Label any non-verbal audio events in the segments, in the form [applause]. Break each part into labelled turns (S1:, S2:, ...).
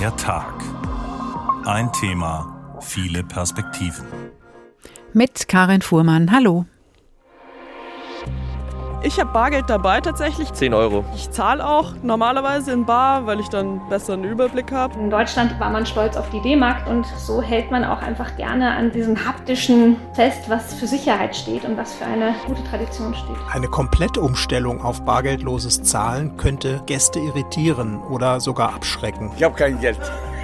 S1: Der Tag. Ein Thema, viele Perspektiven.
S2: Mit Karin Fuhrmann. Hallo.
S3: Ich habe Bargeld dabei tatsächlich.
S4: 10 Euro.
S3: Ich zahle auch normalerweise in Bar, weil ich dann besser einen Überblick habe.
S5: In Deutschland war man stolz auf die D-Mark und so hält man auch einfach gerne an diesem haptischen fest, was für Sicherheit steht und was für eine gute Tradition steht.
S6: Eine Komplettumstellung auf bargeldloses Zahlen könnte Gäste irritieren oder sogar abschrecken.
S7: Ich habe kein Geld.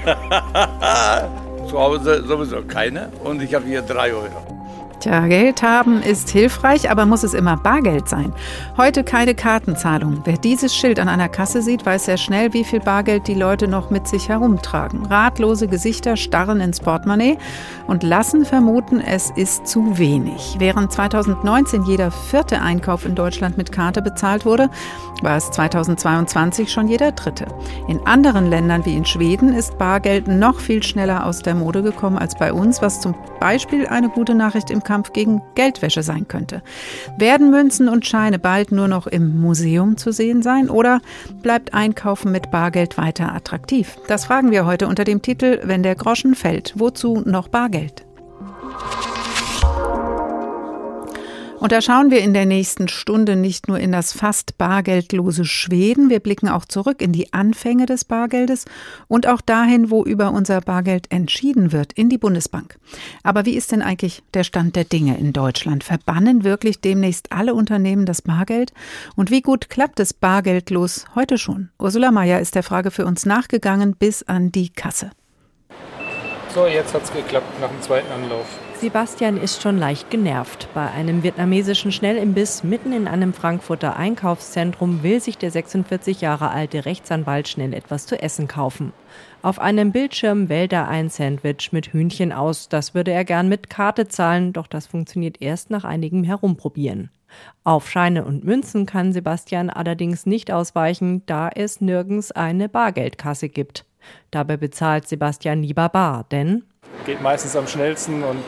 S7: [laughs] Zu Hause sowieso keine und ich habe hier 3 Euro.
S2: Tja, Geld haben ist hilfreich, aber muss es immer Bargeld sein? Heute keine Kartenzahlung. Wer dieses Schild an einer Kasse sieht, weiß sehr schnell, wie viel Bargeld die Leute noch mit sich herumtragen. Ratlose Gesichter starren ins Portemonnaie und lassen vermuten, es ist zu wenig. Während 2019 jeder vierte Einkauf in Deutschland mit Karte bezahlt wurde, war es 2022 schon jeder dritte. In anderen Ländern wie in Schweden ist Bargeld noch viel schneller aus der Mode gekommen als bei uns, was zum Beispiel eine gute Nachricht im Kampf gegen Geldwäsche sein könnte. Werden Münzen und Scheine bald nur noch im Museum zu sehen sein oder bleibt Einkaufen mit Bargeld weiter attraktiv? Das fragen wir heute unter dem Titel Wenn der Groschen fällt, wozu noch Bargeld? Und da schauen wir in der nächsten Stunde nicht nur in das fast bargeldlose Schweden, wir blicken auch zurück in die Anfänge des Bargeldes und auch dahin, wo über unser Bargeld entschieden wird, in die Bundesbank. Aber wie ist denn eigentlich der Stand der Dinge in Deutschland? Verbannen wirklich demnächst alle Unternehmen das Bargeld? Und wie gut klappt es bargeldlos heute schon? Ursula Mayer ist der Frage für uns nachgegangen bis an die Kasse.
S8: So, jetzt hat es geklappt nach dem zweiten Anlauf.
S9: Sebastian ist schon leicht genervt. Bei einem vietnamesischen Schnellimbiss mitten in einem Frankfurter Einkaufszentrum will sich der 46 Jahre alte Rechtsanwalt schnell etwas zu essen kaufen. Auf einem Bildschirm wählt er ein Sandwich mit Hühnchen aus. Das würde er gern mit Karte zahlen, doch das funktioniert erst nach einigem Herumprobieren. Auf Scheine und Münzen kann Sebastian allerdings nicht ausweichen, da es nirgends eine Bargeldkasse gibt. Dabei bezahlt Sebastian lieber bar, denn
S8: Geht meistens am schnellsten und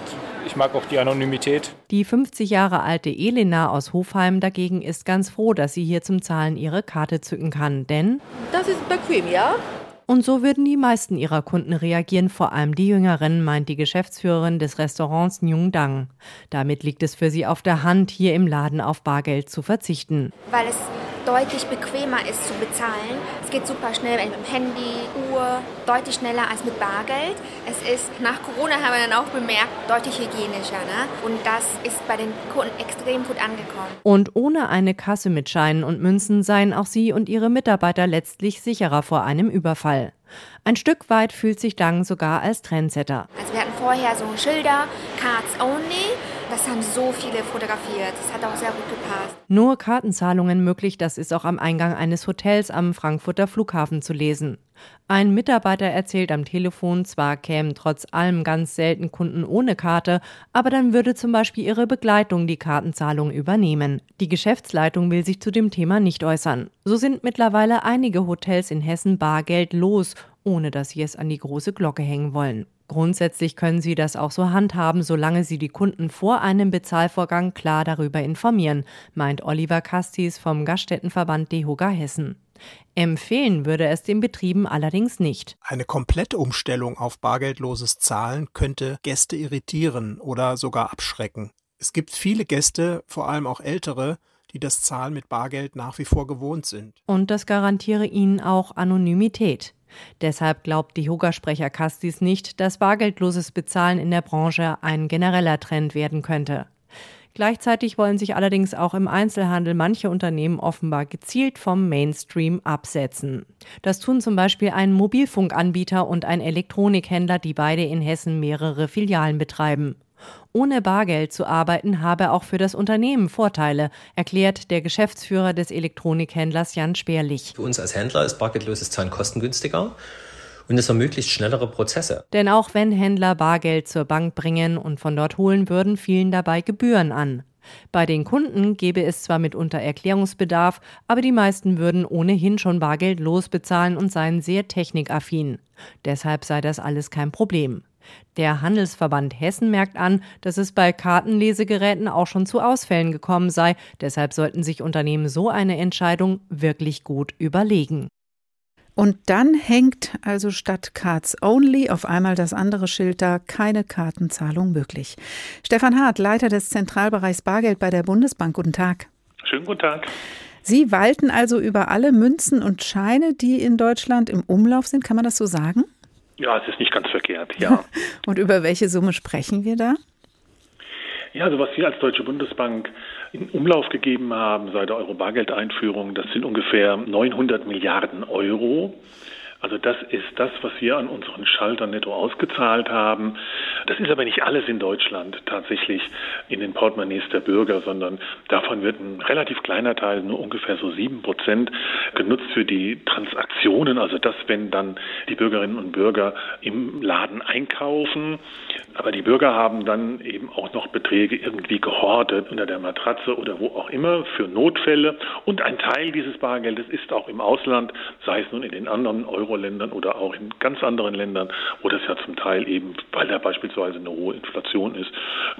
S8: ich mag auch die Anonymität.
S9: Die 50 Jahre alte Elena aus Hofheim dagegen ist ganz froh, dass sie hier zum Zahlen ihre Karte zücken kann, denn
S10: das ist bequem, ja?
S9: Und so würden die meisten ihrer Kunden reagieren, vor allem die Jüngeren, meint die Geschäftsführerin des Restaurants Nyung Dang. Damit liegt es für sie auf der Hand, hier im Laden auf Bargeld zu verzichten.
S11: Weil es deutlich bequemer ist zu bezahlen. Es geht super schnell mit dem Handy, Uhr, deutlich schneller als mit Bargeld. Es ist, nach Corona haben wir dann auch bemerkt, deutlich hygienischer. Ne? Und das ist bei den Kunden extrem gut angekommen.
S9: Und ohne eine Kasse mit Scheinen und Münzen seien auch sie und ihre Mitarbeiter letztlich sicherer vor einem Überfall. Ein Stück weit fühlt sich Dang sogar als Trendsetter.
S11: Also wir hatten vorher so Schilder, Cards Only. Das haben so viele fotografiert. Das hat auch sehr gut gepasst.
S9: Nur Kartenzahlungen möglich, das ist auch am Eingang eines Hotels am Frankfurter Flughafen zu lesen. Ein Mitarbeiter erzählt am Telefon, zwar kämen trotz allem ganz selten Kunden ohne Karte, aber dann würde zum Beispiel ihre Begleitung die Kartenzahlung übernehmen. Die Geschäftsleitung will sich zu dem Thema nicht äußern. So sind mittlerweile einige Hotels in Hessen Bargeld los, ohne dass sie es an die große Glocke hängen wollen. Grundsätzlich können Sie das auch so handhaben, solange Sie die Kunden vor einem Bezahlvorgang klar darüber informieren, meint Oliver Kastis vom Gaststättenverband DEHOGA Hessen. Empfehlen würde es den Betrieben allerdings nicht.
S6: Eine Komplettumstellung auf bargeldloses Zahlen könnte Gäste irritieren oder sogar abschrecken. Es gibt viele Gäste, vor allem auch ältere, die das Zahlen mit Bargeld nach wie vor gewohnt sind.
S9: Und das garantiere ihnen auch Anonymität. Deshalb glaubt die Yoga-Sprecher Kastis nicht, dass bargeldloses Bezahlen in der Branche ein genereller Trend werden könnte. Gleichzeitig wollen sich allerdings auch im Einzelhandel manche Unternehmen offenbar gezielt vom Mainstream absetzen. Das tun zum Beispiel ein Mobilfunkanbieter und ein Elektronikhändler, die beide in Hessen mehrere Filialen betreiben. Ohne Bargeld zu arbeiten habe auch für das Unternehmen Vorteile, erklärt der Geschäftsführer des Elektronikhändlers Jan Speerlich.
S4: Für uns als Händler ist bargeldloses Zahlen kostengünstiger und es ermöglicht schnellere Prozesse.
S9: Denn auch wenn Händler Bargeld zur Bank bringen und von dort holen würden, fielen dabei Gebühren an. Bei den Kunden gäbe es zwar mitunter Erklärungsbedarf, aber die meisten würden ohnehin schon Bargeld losbezahlen und seien sehr technikaffin. Deshalb sei das alles kein Problem. Der Handelsverband Hessen merkt an, dass es bei Kartenlesegeräten auch schon zu Ausfällen gekommen sei. Deshalb sollten sich Unternehmen so eine Entscheidung wirklich gut überlegen.
S2: Und dann hängt also statt Cards Only auf einmal das andere Schild da, keine Kartenzahlung möglich. Stefan Hart, Leiter des Zentralbereichs Bargeld bei der Bundesbank. Guten Tag.
S10: Schönen guten Tag.
S2: Sie walten also über alle Münzen und Scheine, die in Deutschland im Umlauf sind. Kann man das so sagen?
S10: Ja, es ist nicht ganz verkehrt, ja. [laughs]
S2: und über welche Summe sprechen wir da?
S10: Ja, also was wir als Deutsche Bundesbank in Umlauf gegeben haben seit der Euro-Bargeld-Einführung, das sind ungefähr 900 Milliarden Euro. Also das ist das, was wir an unseren Schaltern netto ausgezahlt haben. Das ist aber nicht alles in Deutschland tatsächlich in den Portemonnaies der Bürger, sondern davon wird ein relativ kleiner Teil, nur ungefähr so sieben Prozent, genutzt für die Transaktionen. Also das, wenn dann die Bürgerinnen und Bürger im Laden einkaufen. Aber die Bürger haben dann eben auch noch Beträge irgendwie gehortet unter der Matratze oder wo auch immer für Notfälle. Und ein Teil dieses Bargeldes ist auch im Ausland, sei es nun in den anderen Euro Euro-Ländern oder auch in ganz anderen Ländern, wo das ja zum Teil eben, weil da beispielsweise eine hohe Inflation ist,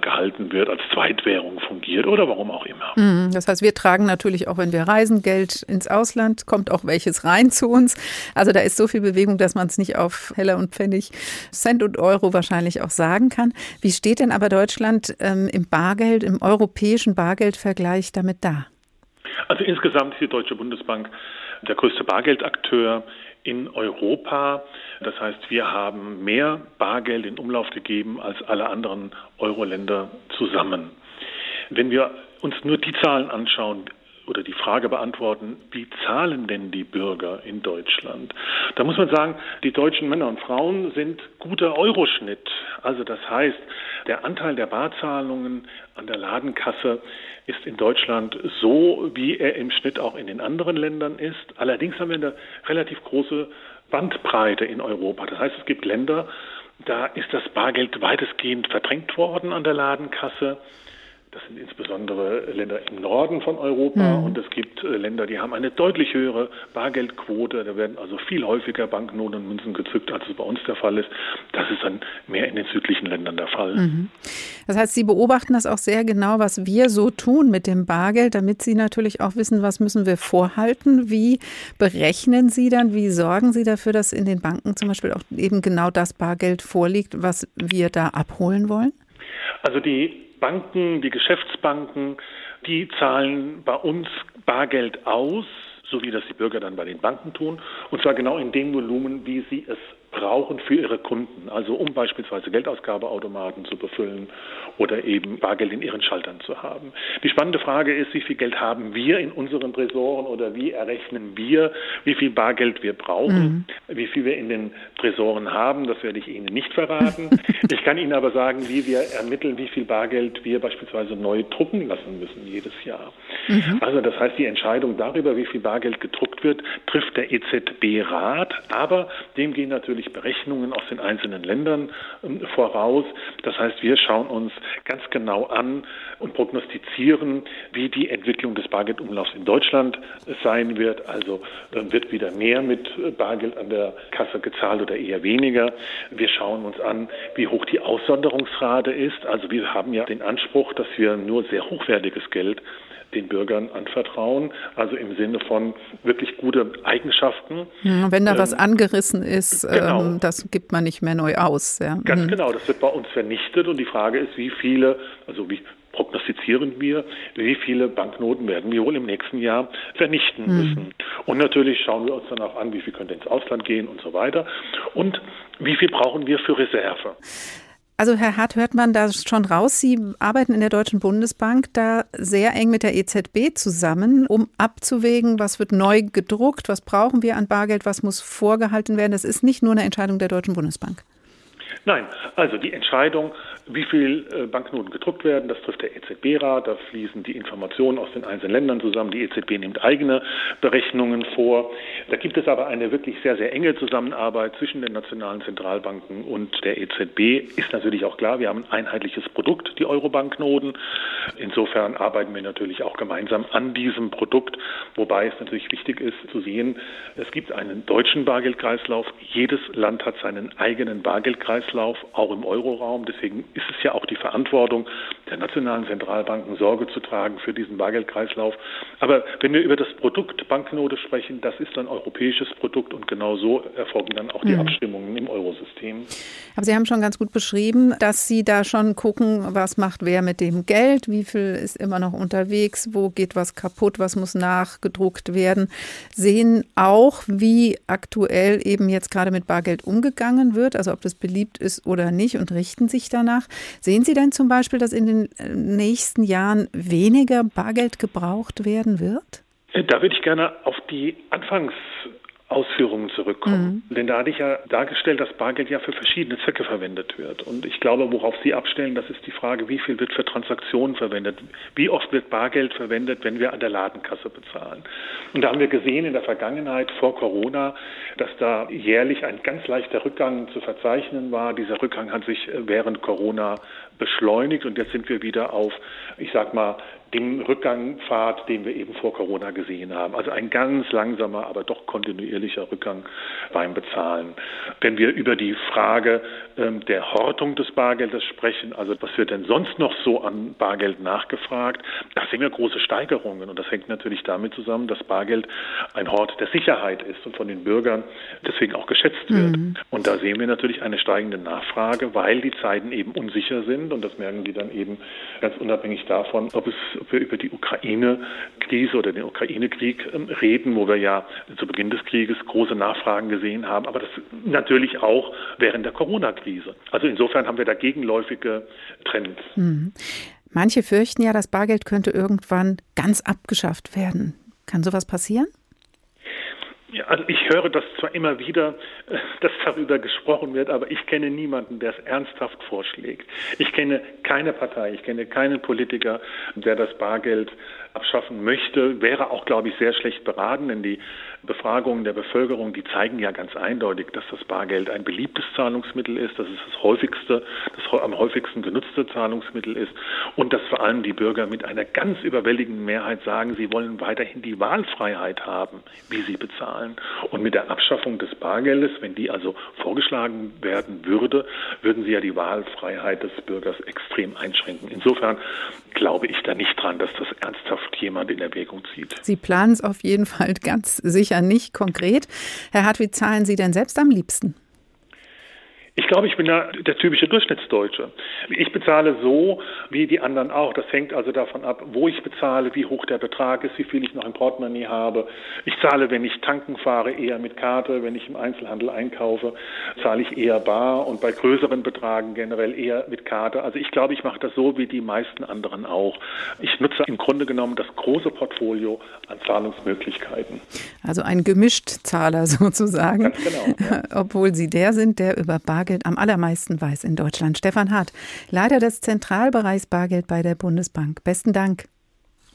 S10: gehalten wird, als Zweitwährung fungiert oder warum auch immer.
S2: Mhm. Das heißt, wir tragen natürlich auch, wenn wir reisen, Geld ins Ausland, kommt auch welches rein zu uns. Also da ist so viel Bewegung, dass man es nicht auf Heller und Pfennig, Cent und Euro wahrscheinlich auch sagen kann. Wie steht denn aber Deutschland ähm, im Bargeld, im europäischen Bargeldvergleich damit da?
S10: Also insgesamt ist die Deutsche Bundesbank der größte Bargeldakteur in Europa. Das heißt, wir haben mehr Bargeld in Umlauf gegeben als alle anderen Euro-Länder zusammen. Wenn wir uns nur die Zahlen anschauen, oder die Frage beantworten, wie zahlen denn die Bürger in Deutschland? Da muss man sagen, die deutschen Männer und Frauen sind guter Euroschnitt. Also das heißt, der Anteil der Barzahlungen an der Ladenkasse ist in Deutschland so, wie er im Schnitt auch in den anderen Ländern ist. Allerdings haben wir eine relativ große Bandbreite in Europa. Das heißt, es gibt Länder, da ist das Bargeld weitestgehend verdrängt worden an der Ladenkasse. Das sind insbesondere Länder im Norden von Europa mhm. und es gibt äh, Länder, die haben eine deutlich höhere Bargeldquote. Da werden also viel häufiger Banknoten und Münzen gezückt, als es bei uns der Fall ist. Das ist dann mehr in den südlichen Ländern der Fall. Mhm.
S2: Das heißt, Sie beobachten das auch sehr genau, was wir so tun mit dem Bargeld, damit Sie natürlich auch wissen, was müssen wir vorhalten. Wie berechnen Sie dann, wie sorgen Sie dafür, dass in den Banken zum Beispiel auch eben genau das Bargeld vorliegt, was wir da abholen wollen?
S10: Also die Banken, die Geschäftsbanken, die zahlen bei uns Bargeld aus, so wie das die Bürger dann bei den Banken tun, und zwar genau in dem Volumen, wie sie es brauchen für ihre Kunden, also um beispielsweise Geldausgabeautomaten zu befüllen oder eben Bargeld in ihren Schaltern zu haben. Die spannende Frage ist, wie viel Geld haben wir in unseren Tresoren oder wie errechnen wir, wie viel Bargeld wir brauchen, mhm. wie viel wir in den Tresoren haben, das werde ich Ihnen nicht verraten. [laughs] ich kann Ihnen aber sagen, wie wir ermitteln, wie viel Bargeld wir beispielsweise neu drucken lassen müssen jedes Jahr. Mhm. Also das heißt, die Entscheidung darüber, wie viel Bargeld gedruckt wird, trifft der EZB-Rat, aber dem gehen natürlich Berechnungen aus den einzelnen Ländern ähm, voraus. Das heißt, wir schauen uns ganz genau an und prognostizieren, wie die Entwicklung des Bargeldumlaufs in Deutschland sein wird. Also dann wird wieder mehr mit Bargeld an der Kasse gezahlt oder eher weniger. Wir schauen uns an, wie hoch die Aussonderungsrate ist. Also wir haben ja den Anspruch, dass wir nur sehr hochwertiges Geld den Bürgern anvertrauen. Also im Sinne von wirklich gute Eigenschaften.
S2: wenn da ähm, was angerissen ist, genau. ähm, das gibt man nicht mehr neu aus. Ja.
S10: Ganz mhm. genau, das wird bei uns vernichtet und die Frage ist, wie viele, also wie prognostizieren wir, wie viele Banknoten werden wir wohl im nächsten Jahr vernichten mhm. müssen. Und natürlich schauen wir uns dann auch an, wie viel könnte ins Ausland gehen und so weiter. Und wie viel brauchen wir für Reserve?
S2: Also Herr Hart, hört man da schon raus, Sie arbeiten in der Deutschen Bundesbank da sehr eng mit der EZB zusammen, um abzuwägen, was wird neu gedruckt, was brauchen wir an Bargeld, was muss vorgehalten werden. Das ist nicht nur eine Entscheidung der Deutschen Bundesbank.
S10: Nein, also die Entscheidung, wie viel äh, Banknoten gedruckt werden, das trifft der EZB-Rat. Da fließen die Informationen aus den einzelnen Ländern zusammen. Die EZB nimmt eigene Berechnungen vor. Da gibt es aber eine wirklich sehr, sehr enge Zusammenarbeit zwischen den nationalen Zentralbanken und der EZB. Ist natürlich auch klar, wir haben ein einheitliches Produkt, die Euro-Banknoten. Insofern arbeiten wir natürlich auch gemeinsam an diesem Produkt, wobei es natürlich wichtig ist zu sehen, es gibt einen deutschen Bargeldkreislauf. Jedes Land hat seinen eigenen Bargeldkreislauf. Kreislauf, auch im Euroraum. Deswegen ist es ja auch die Verantwortung der nationalen Zentralbanken, Sorge zu tragen für diesen Bargeldkreislauf. Aber wenn wir über das Produkt Banknote sprechen, das ist ein europäisches Produkt und genau so erfolgen dann auch die mhm. Abstimmungen im Eurosystem.
S2: Aber Sie haben schon ganz gut beschrieben, dass Sie da schon gucken, was macht wer mit dem Geld, wie viel ist immer noch unterwegs, wo geht was kaputt, was muss nachgedruckt werden. Sehen auch, wie aktuell eben jetzt gerade mit Bargeld umgegangen wird, also ob das beliebt ist oder nicht und richten sich danach. Sehen Sie denn zum Beispiel, dass in den äh, nächsten Jahren weniger Bargeld gebraucht werden wird?
S10: Da würde ich gerne auf die Anfangs Ausführungen zurückkommen. Mhm. Denn da hatte ich ja dargestellt, dass Bargeld ja für verschiedene Zwecke verwendet wird. Und ich glaube, worauf Sie abstellen, das ist die Frage, wie viel wird für Transaktionen verwendet? Wie oft wird Bargeld verwendet, wenn wir an der Ladenkasse bezahlen? Und da haben wir gesehen in der Vergangenheit vor Corona, dass da jährlich ein ganz leichter Rückgang zu verzeichnen war. Dieser Rückgang hat sich während Corona beschleunigt und jetzt sind wir wieder auf, ich sag mal, dem Rückgangpfad, den wir eben vor Corona gesehen haben. Also ein ganz langsamer, aber doch kontinuierlicher Rückgang beim Bezahlen. Wenn wir über die Frage ähm, der Hortung des Bargeldes sprechen, also was wird denn sonst noch so an Bargeld nachgefragt, da sehen wir große Steigerungen. Und das hängt natürlich damit zusammen, dass Bargeld ein Hort der Sicherheit ist und von den Bürgern deswegen auch geschätzt wird. Mhm. Und da sehen wir natürlich eine steigende Nachfrage, weil die Zeiten eben unsicher sind. Und das merken Sie dann eben ganz unabhängig davon, ob es ob wir über die Ukraine-Krise oder den Ukraine-Krieg ähm, reden, wo wir ja zu Beginn des Krieges große Nachfragen gesehen haben, aber das natürlich auch während der Corona-Krise. Also insofern haben wir da gegenläufige Trends.
S2: Mhm. Manche fürchten ja, das Bargeld könnte irgendwann ganz abgeschafft werden. Kann sowas passieren?
S10: Ja, also ich höre das zwar immer wieder, äh, dass darüber gesprochen wird, aber ich kenne niemanden, der es ernsthaft vorschlägt. Ich kenne keine Partei, ich kenne keinen Politiker, der das Bargeld abschaffen möchte, wäre auch, glaube ich, sehr schlecht beraten, denn die Befragungen der Bevölkerung, die zeigen ja ganz eindeutig, dass das Bargeld ein beliebtes Zahlungsmittel ist, dass es das häufigste, das am häufigsten genutzte Zahlungsmittel ist und dass vor allem die Bürger mit einer ganz überwältigenden Mehrheit sagen, sie wollen weiterhin die Wahlfreiheit haben, wie sie bezahlen. Und mit der Abschaffung des Bargeldes, wenn die also vorgeschlagen werden würde, würden sie ja die Wahlfreiheit des Bürgers extrem einschränken. Insofern glaube ich da nicht dran, dass das ernsthaft jemand in Erwägung zieht.
S2: Sie planen es auf jeden Fall ganz sicher nicht konkret. Herr Hart, wie zahlen Sie denn selbst am liebsten?
S10: Ich glaube, ich bin da der typische Durchschnittsdeutsche. Ich bezahle so wie die anderen auch. Das hängt also davon ab, wo ich bezahle, wie hoch der Betrag ist, wie viel ich noch im Portemonnaie habe. Ich zahle, wenn ich tanken fahre, eher mit Karte. Wenn ich im Einzelhandel einkaufe, zahle ich eher bar und bei größeren Betragen generell eher mit Karte. Also ich glaube, ich mache das so wie die meisten anderen auch. Ich nutze im Grunde genommen das große Portfolio an Zahlungsmöglichkeiten.
S2: Also ein Gemischt-Zahler [laughs] sozusagen.
S10: Ganz genau. Ja.
S2: Obwohl Sie der sind, der über Bar Bargeld am allermeisten weiß in Deutschland. Stefan Hart, Leiter des Zentralbereichs Bargeld bei der Bundesbank. Besten Dank.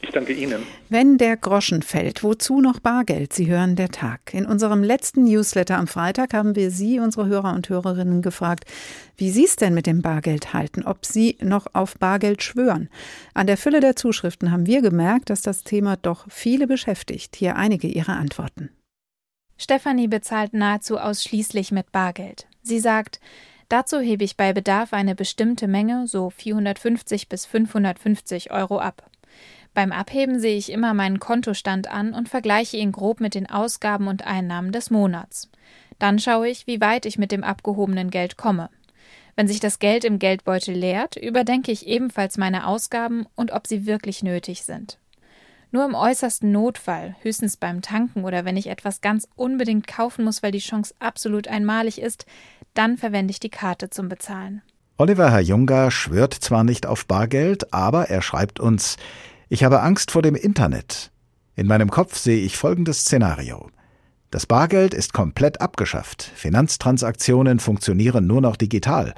S10: Ich danke Ihnen.
S2: Wenn der Groschen fällt, wozu noch Bargeld? Sie hören der Tag. In unserem letzten Newsletter am Freitag haben wir Sie, unsere Hörer und Hörerinnen, gefragt, wie Sie es denn mit dem Bargeld halten, ob Sie noch auf Bargeld schwören. An der Fülle der Zuschriften haben wir gemerkt, dass das Thema doch viele beschäftigt. Hier einige Ihrer Antworten.
S12: Stefanie bezahlt nahezu ausschließlich mit Bargeld. Sie sagt, dazu hebe ich bei Bedarf eine bestimmte Menge, so 450 bis 550 Euro ab. Beim Abheben sehe ich immer meinen Kontostand an und vergleiche ihn grob mit den Ausgaben und Einnahmen des Monats. Dann schaue ich, wie weit ich mit dem abgehobenen Geld komme. Wenn sich das Geld im Geldbeutel leert, überdenke ich ebenfalls meine Ausgaben und ob sie wirklich nötig sind. Nur im äußersten Notfall, höchstens beim Tanken oder wenn ich etwas ganz unbedingt kaufen muss, weil die Chance absolut einmalig ist, dann verwende ich die Karte zum Bezahlen.
S13: Oliver Herr Junger schwört zwar nicht auf Bargeld, aber er schreibt uns, ich habe Angst vor dem Internet. In meinem Kopf sehe ich folgendes Szenario. Das Bargeld ist komplett abgeschafft, Finanztransaktionen funktionieren nur noch digital,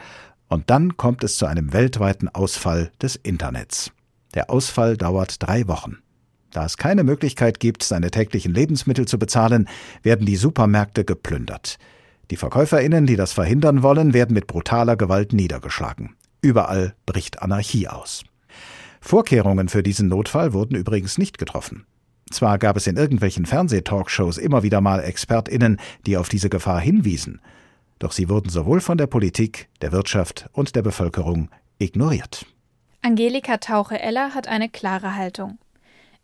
S13: und dann kommt es zu einem weltweiten Ausfall des Internets. Der Ausfall dauert drei Wochen. Da es keine Möglichkeit gibt, seine täglichen Lebensmittel zu bezahlen, werden die Supermärkte geplündert. Die Verkäuferinnen, die das verhindern wollen, werden mit brutaler Gewalt niedergeschlagen. Überall bricht Anarchie aus. Vorkehrungen für diesen Notfall wurden übrigens nicht getroffen. Zwar gab es in irgendwelchen Fernsehtalkshows immer wieder mal Expertinnen, die auf diese Gefahr hinwiesen, doch sie wurden sowohl von der Politik, der Wirtschaft und der Bevölkerung ignoriert.
S12: Angelika Tauche-Eller hat eine klare Haltung.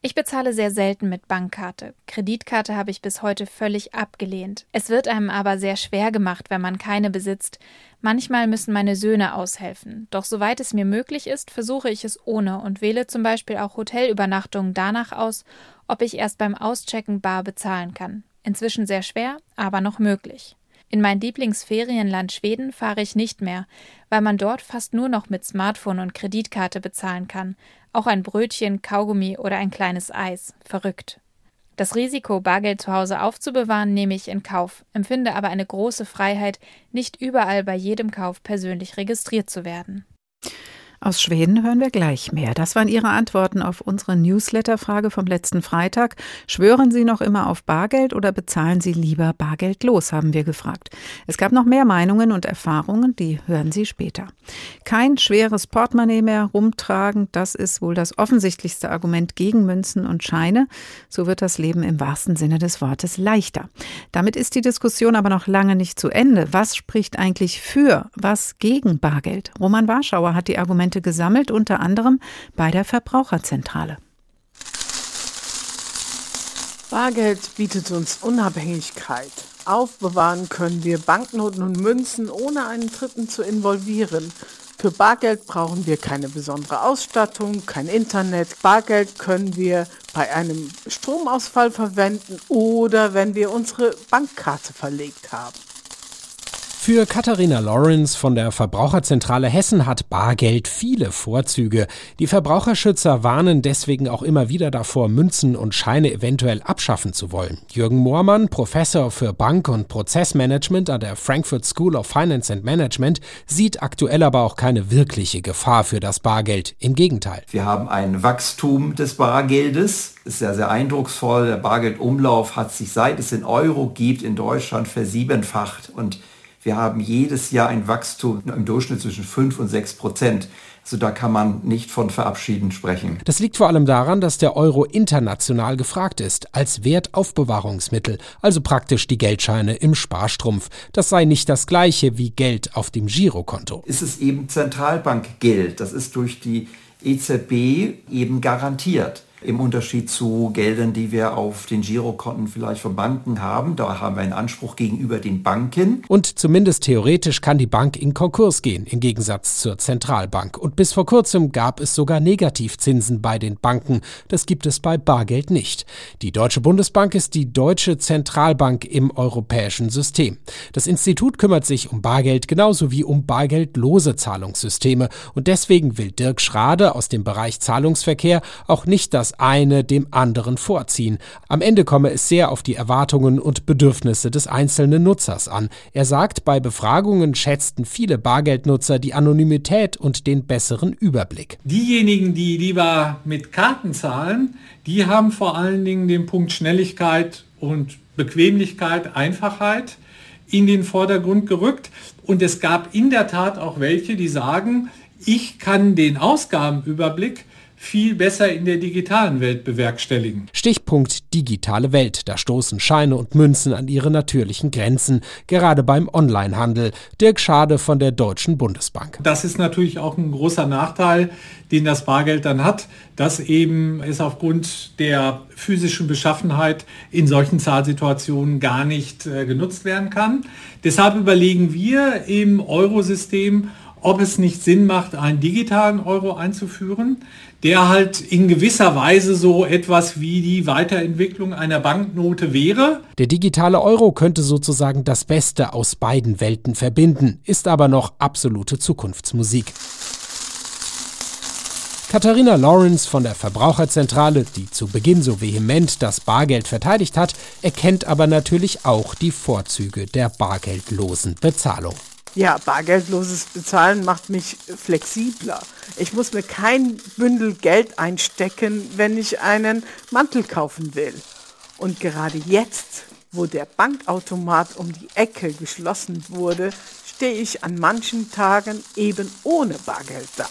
S12: Ich bezahle sehr selten mit Bankkarte. Kreditkarte habe ich bis heute völlig abgelehnt. Es wird einem aber sehr schwer gemacht, wenn man keine besitzt. Manchmal müssen meine Söhne aushelfen. Doch soweit es mir möglich ist, versuche ich es ohne und wähle zum Beispiel auch Hotelübernachtungen danach aus, ob ich erst beim Auschecken bar bezahlen kann. Inzwischen sehr schwer, aber noch möglich. In mein Lieblingsferienland Schweden fahre ich nicht mehr, weil man dort fast nur noch mit Smartphone und Kreditkarte bezahlen kann. Auch ein Brötchen, Kaugummi oder ein kleines Eis. Verrückt. Das Risiko, Bargeld zu Hause aufzubewahren, nehme ich in Kauf, empfinde aber eine große Freiheit, nicht überall bei jedem Kauf persönlich registriert zu werden.
S2: Aus Schweden hören wir gleich mehr. Das waren Ihre Antworten auf unsere Newsletter-Frage vom letzten Freitag. Schwören Sie noch immer auf Bargeld oder bezahlen Sie lieber bargeldlos, haben wir gefragt. Es gab noch mehr Meinungen und Erfahrungen, die hören Sie später. Kein schweres Portemonnaie mehr rumtragen, das ist wohl das offensichtlichste Argument gegen Münzen und Scheine. So wird das Leben im wahrsten Sinne des Wortes leichter. Damit ist die Diskussion aber noch lange nicht zu Ende. Was spricht eigentlich für, was gegen Bargeld? Roman Warschauer hat die Argumente Argumente gesammelt, unter anderem bei der Verbraucherzentrale.
S14: Bargeld bietet uns Unabhängigkeit. Aufbewahren können wir Banknoten und Münzen, ohne einen Dritten zu involvieren. Für Bargeld brauchen wir keine besondere Ausstattung, kein Internet. Bargeld können wir bei einem Stromausfall verwenden oder wenn wir unsere Bankkarte verlegt haben.
S15: Für Katharina Lawrence von der Verbraucherzentrale Hessen hat Bargeld viele Vorzüge. Die Verbraucherschützer warnen deswegen auch immer wieder davor, Münzen und Scheine eventuell abschaffen zu wollen. Jürgen Moormann, Professor für Bank- und Prozessmanagement an der Frankfurt School of Finance and Management, sieht aktuell aber auch keine wirkliche Gefahr für das Bargeld. Im Gegenteil.
S16: Wir haben ein Wachstum des Bargeldes. Ist sehr, sehr eindrucksvoll. Der Bargeldumlauf hat sich seit es in Euro gibt in Deutschland versiebenfacht und wir haben jedes Jahr ein Wachstum im Durchschnitt zwischen 5 und 6 Prozent. Also da kann man nicht von Verabschieden sprechen.
S15: Das liegt vor allem daran, dass der Euro international gefragt ist, als Wertaufbewahrungsmittel, also praktisch die Geldscheine im Sparstrumpf. Das sei nicht das gleiche wie Geld auf dem Girokonto.
S16: Ist es eben Zentralbankgeld, das ist durch die EZB eben garantiert im Unterschied zu Geldern, die wir auf den Girokonten vielleicht von Banken haben. Da haben wir einen Anspruch gegenüber den Banken.
S15: Und zumindest theoretisch kann die Bank in Konkurs gehen, im Gegensatz zur Zentralbank. Und bis vor kurzem gab es sogar Negativzinsen bei den Banken. Das gibt es bei Bargeld nicht. Die Deutsche Bundesbank ist die deutsche Zentralbank im europäischen System. Das Institut kümmert sich um Bargeld genauso wie um bargeldlose Zahlungssysteme. Und deswegen will Dirk Schrade aus dem Bereich Zahlungsverkehr auch nicht das eine dem anderen vorziehen. Am Ende komme es sehr auf die Erwartungen und Bedürfnisse des einzelnen Nutzers an. Er sagt, bei Befragungen schätzten viele Bargeldnutzer die Anonymität und den besseren Überblick.
S17: Diejenigen, die lieber mit Karten zahlen, die haben vor allen Dingen den Punkt Schnelligkeit und Bequemlichkeit, Einfachheit in den Vordergrund gerückt. Und es gab in der Tat auch welche, die sagen, ich kann den Ausgabenüberblick viel besser in der digitalen Welt bewerkstelligen.
S15: Stichpunkt digitale Welt. Da stoßen Scheine und Münzen an ihre natürlichen Grenzen, gerade beim Onlinehandel. Dirk Schade von der Deutschen Bundesbank.
S17: Das ist natürlich auch ein großer Nachteil, den das Bargeld dann hat, dass eben es aufgrund der physischen Beschaffenheit in solchen Zahlsituationen gar nicht äh, genutzt werden kann. Deshalb überlegen wir im Eurosystem, ob es nicht Sinn macht, einen digitalen Euro einzuführen, der halt in gewisser Weise so etwas wie die Weiterentwicklung einer Banknote wäre.
S15: Der digitale Euro könnte sozusagen das Beste aus beiden Welten verbinden, ist aber noch absolute Zukunftsmusik. Katharina Lawrence von der Verbraucherzentrale, die zu Beginn so vehement das Bargeld verteidigt hat, erkennt aber natürlich auch die Vorzüge der bargeldlosen Bezahlung.
S14: Ja, bargeldloses Bezahlen macht mich flexibler. Ich muss mir kein Bündel Geld einstecken, wenn ich einen Mantel kaufen will. Und gerade jetzt, wo der Bankautomat um die Ecke geschlossen wurde, stehe ich an manchen Tagen eben ohne Bargeld da.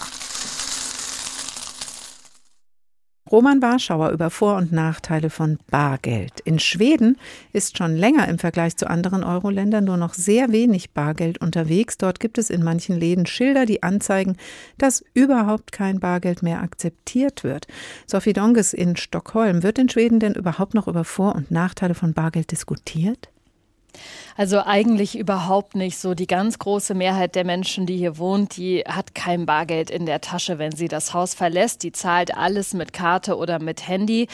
S2: Roman Warschauer über Vor- und Nachteile von Bargeld. In Schweden ist schon länger im Vergleich zu anderen Euro-Ländern nur noch sehr wenig Bargeld unterwegs. Dort gibt es in manchen Läden Schilder, die anzeigen, dass überhaupt kein Bargeld mehr akzeptiert wird. Sophie Donges in Stockholm. Wird in Schweden denn überhaupt noch über Vor- und Nachteile von Bargeld diskutiert?
S18: Also eigentlich überhaupt nicht so. Die ganz große Mehrheit der Menschen, die hier wohnt, die hat kein Bargeld in der Tasche, wenn sie das Haus verlässt. Die zahlt alles mit Karte oder mit Handy.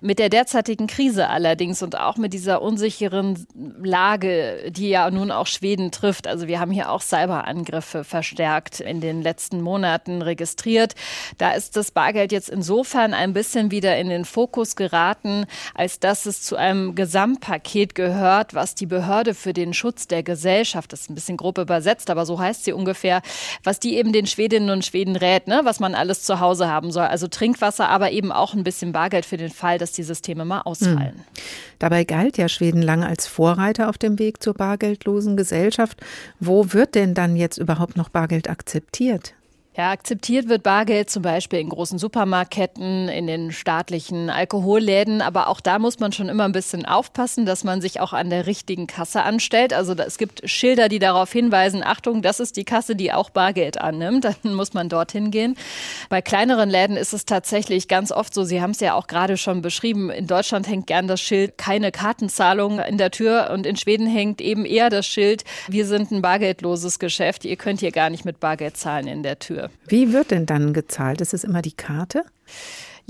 S18: Mit der derzeitigen Krise allerdings und auch mit dieser unsicheren Lage, die ja nun auch Schweden trifft. Also wir haben hier auch Cyberangriffe verstärkt in den letzten Monaten registriert. Da ist das Bargeld jetzt insofern ein bisschen wieder in den Fokus geraten, als dass es zu einem Gesamtpaket gehört, was die Behörde für den Schutz der Gesellschaft, das ist ein bisschen grob übersetzt, aber so heißt sie ungefähr, was die eben den Schwedinnen und Schweden rät, ne, was man alles zu Hause haben soll. Also Trinkwasser, aber eben auch ein bisschen Bargeld für den Fall, dass die Systeme mal ausfallen. Mhm.
S2: Dabei galt ja Schweden lange als Vorreiter auf dem Weg zur bargeldlosen Gesellschaft. Wo wird denn dann jetzt überhaupt noch Bargeld akzeptiert?
S18: Ja, akzeptiert wird Bargeld zum Beispiel in großen Supermarktketten, in den staatlichen Alkoholläden. Aber auch da muss man schon immer ein bisschen aufpassen, dass man sich auch an der richtigen Kasse anstellt. Also es gibt Schilder, die darauf hinweisen, Achtung, das ist die Kasse, die auch Bargeld annimmt. [laughs] Dann muss man dorthin gehen. Bei kleineren Läden ist es tatsächlich ganz oft so, Sie haben es ja auch gerade schon beschrieben, in Deutschland hängt gern das Schild, keine Kartenzahlung in der Tür. Und in Schweden hängt eben eher das Schild, wir sind ein bargeldloses Geschäft. Ihr könnt hier gar nicht mit Bargeld zahlen in der Tür.
S2: Wie wird denn dann gezahlt? Ist es immer die Karte?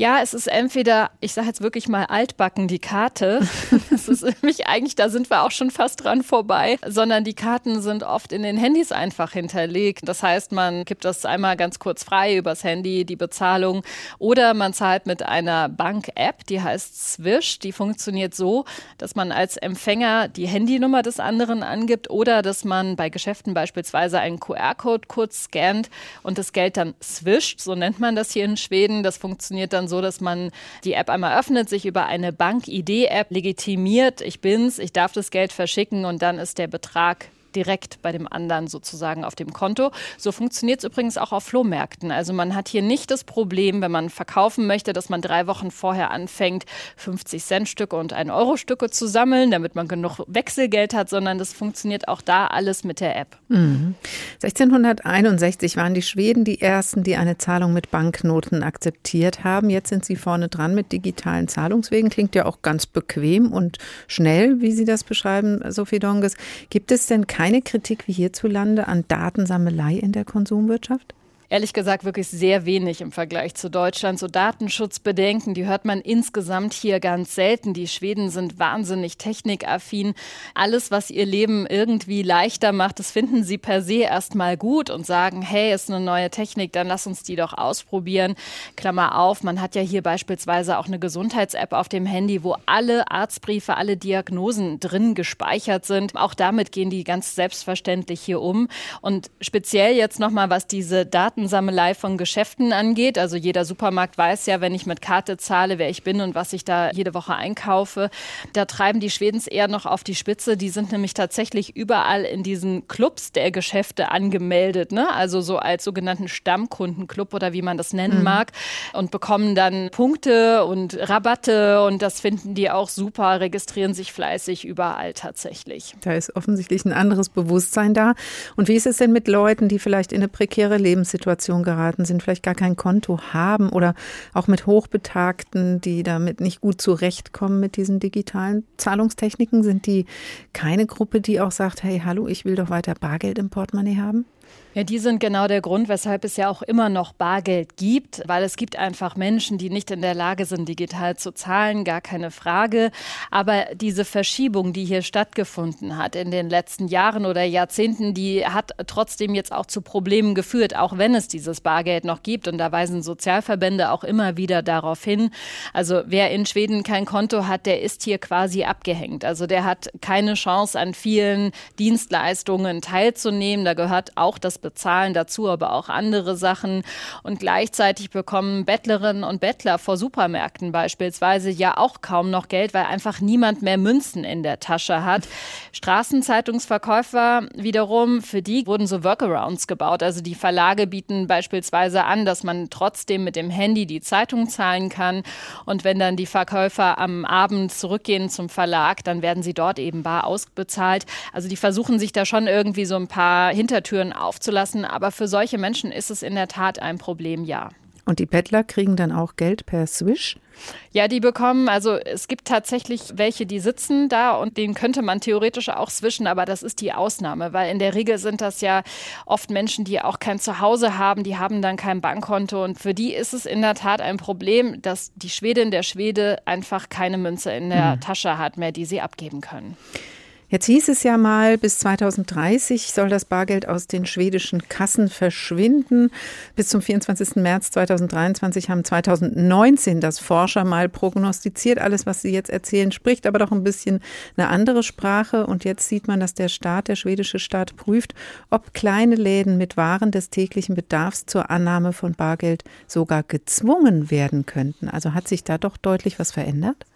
S18: Ja, es ist entweder, ich sage jetzt wirklich mal altbacken, die Karte. [laughs] Das ist nämlich eigentlich, da sind wir auch schon fast dran vorbei, sondern die Karten sind oft in den Handys einfach hinterlegt. Das heißt, man gibt das einmal ganz kurz frei übers Handy, die Bezahlung. Oder man zahlt mit einer Bank-App, die heißt Swish. Die funktioniert so, dass man als Empfänger die Handynummer des anderen angibt oder dass man bei Geschäften beispielsweise einen QR-Code kurz scannt und das Geld dann swischt. So nennt man das hier in Schweden. Das funktioniert dann so, dass man die App einmal öffnet, sich über eine Bank-ID-App legitimiert, ich bin's, ich darf das Geld verschicken und dann ist der Betrag direkt bei dem anderen sozusagen auf dem Konto. So funktioniert es übrigens auch auf Flohmärkten. Also man hat hier nicht das Problem, wenn man verkaufen möchte, dass man drei Wochen vorher anfängt, 50 Cent Stücke und 1 Euro Stücke zu sammeln, damit man genug Wechselgeld hat, sondern das funktioniert auch da alles mit der App.
S2: Mhm. 1661 waren die Schweden die ersten, die eine Zahlung mit Banknoten akzeptiert haben. Jetzt sind sie vorne dran mit digitalen Zahlungswegen. Klingt ja auch ganz bequem und schnell, wie Sie das beschreiben, Sophie Donges. Gibt es denn keine keine Kritik wie hierzulande an Datensammelei in der Konsumwirtschaft?
S18: Ehrlich gesagt wirklich sehr wenig im Vergleich zu Deutschland. So Datenschutzbedenken, die hört man insgesamt hier ganz selten. Die Schweden sind wahnsinnig technikaffin. Alles, was ihr Leben irgendwie leichter macht, das finden sie per se erstmal gut und sagen, hey, ist eine neue Technik, dann lass uns die doch ausprobieren. Klammer auf, man hat ja hier beispielsweise auch eine Gesundheits-App auf dem Handy, wo alle Arztbriefe, alle Diagnosen drin gespeichert sind. Auch damit gehen die ganz selbstverständlich hier um. Und speziell jetzt nochmal, was diese Daten Datensammelei von Geschäften angeht. Also jeder Supermarkt weiß ja, wenn ich mit Karte zahle, wer ich bin und was ich da jede Woche einkaufe. Da treiben die Schwedens eher noch auf die Spitze. Die sind nämlich tatsächlich überall in diesen Clubs der Geschäfte angemeldet, ne? also so als sogenannten Stammkundenclub oder wie man das nennen mhm. mag und bekommen dann Punkte und Rabatte und das finden die auch super, registrieren sich fleißig überall tatsächlich.
S2: Da ist offensichtlich ein anderes Bewusstsein da. Und wie ist es denn mit Leuten, die vielleicht in eine prekäre Lebenssituation Situation geraten sind, vielleicht gar kein Konto haben oder auch mit Hochbetagten, die damit nicht gut zurechtkommen mit diesen digitalen Zahlungstechniken, sind die keine Gruppe, die auch sagt, hey, hallo, ich will doch weiter Bargeld im Portemonnaie haben?
S18: Ja, die sind genau der Grund, weshalb es ja auch immer noch Bargeld gibt, weil es gibt einfach Menschen, die nicht in der Lage sind, digital zu zahlen, gar keine Frage. Aber diese Verschiebung, die hier stattgefunden hat in den letzten Jahren oder Jahrzehnten, die hat trotzdem jetzt auch zu Problemen geführt, auch wenn es dieses Bargeld noch gibt. Und da weisen Sozialverbände auch immer wieder darauf hin. Also wer in Schweden kein Konto hat, der ist hier quasi abgehängt. Also der hat keine Chance, an vielen Dienstleistungen teilzunehmen. Da gehört auch das Bezahlen dazu, aber auch andere Sachen. Und gleichzeitig bekommen Bettlerinnen und Bettler vor Supermärkten beispielsweise ja auch kaum noch Geld, weil einfach niemand mehr Münzen in der Tasche hat. Straßenzeitungsverkäufer wiederum, für die wurden so Workarounds gebaut. Also die Verlage bieten beispielsweise an, dass man trotzdem mit dem Handy die Zeitung zahlen kann. Und wenn dann die Verkäufer am Abend zurückgehen zum Verlag, dann werden sie dort eben bar ausbezahlt. Also die versuchen sich da schon irgendwie so ein paar Hintertüren aufzulassen. Aber für solche Menschen ist es in der Tat ein Problem, ja.
S2: Und die Bettler kriegen dann auch Geld per Swish?
S18: Ja, die bekommen, also es gibt tatsächlich welche, die sitzen da und denen könnte man theoretisch auch swischen, aber das ist die Ausnahme, weil in der Regel sind das ja oft Menschen, die auch kein Zuhause haben, die haben dann kein Bankkonto und für die ist es in der Tat ein Problem, dass die Schwedin, der Schwede einfach keine Münze in der mhm. Tasche hat mehr, die sie abgeben können.
S2: Jetzt hieß es ja mal, bis 2030 soll das Bargeld aus den schwedischen Kassen verschwinden. Bis zum 24. März 2023 haben 2019 das Forscher mal prognostiziert. Alles, was Sie jetzt erzählen, spricht aber doch ein bisschen eine andere Sprache. Und jetzt sieht man, dass der Staat, der schwedische Staat, prüft, ob kleine Läden mit Waren des täglichen Bedarfs zur Annahme von Bargeld sogar gezwungen werden könnten. Also hat sich da doch deutlich was verändert?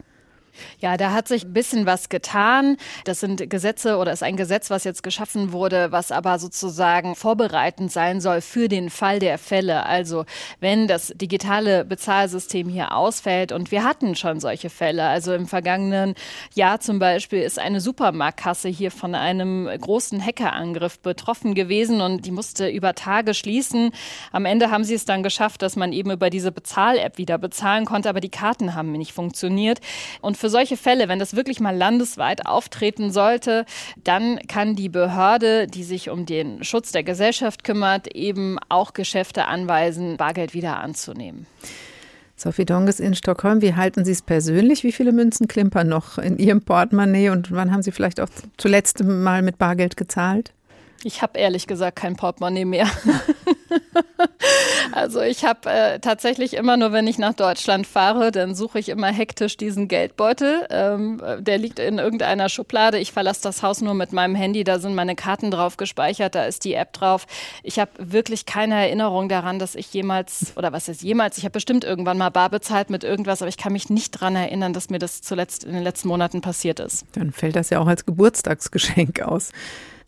S18: Ja, da hat sich ein bisschen was getan. Das sind Gesetze oder ist ein Gesetz, was jetzt geschaffen wurde, was aber sozusagen vorbereitend sein soll für den Fall der Fälle. Also wenn das digitale Bezahlsystem hier ausfällt und wir hatten schon solche Fälle. Also im vergangenen Jahr zum Beispiel ist eine Supermarktkasse hier von einem großen Hackerangriff betroffen gewesen und die musste über Tage schließen. Am Ende haben sie es dann geschafft, dass man eben über diese Bezahl-App wieder bezahlen konnte, aber die Karten haben nicht funktioniert. Und für solche Fälle, wenn das wirklich mal landesweit auftreten sollte, dann kann die Behörde, die sich um den Schutz der Gesellschaft kümmert, eben auch Geschäfte anweisen, Bargeld wieder anzunehmen.
S2: Sophie Donges in Stockholm, wie halten Sie es persönlich? Wie viele Münzen klimpern noch in Ihrem Portemonnaie und wann haben Sie vielleicht auch zuletzt mal mit Bargeld gezahlt?
S18: Ich habe ehrlich gesagt kein Portemonnaie mehr. [laughs] also ich habe äh, tatsächlich immer nur, wenn ich nach Deutschland fahre, dann suche ich immer hektisch diesen Geldbeutel. Ähm, der liegt in irgendeiner Schublade. Ich verlasse das Haus nur mit meinem Handy. Da sind meine Karten drauf gespeichert. Da ist die App drauf. Ich habe wirklich keine Erinnerung daran, dass ich jemals, oder was ist jemals, ich habe bestimmt irgendwann mal bar bezahlt mit irgendwas, aber ich kann mich nicht daran erinnern, dass mir das zuletzt in den letzten Monaten passiert ist.
S2: Dann fällt das ja auch als Geburtstagsgeschenk aus.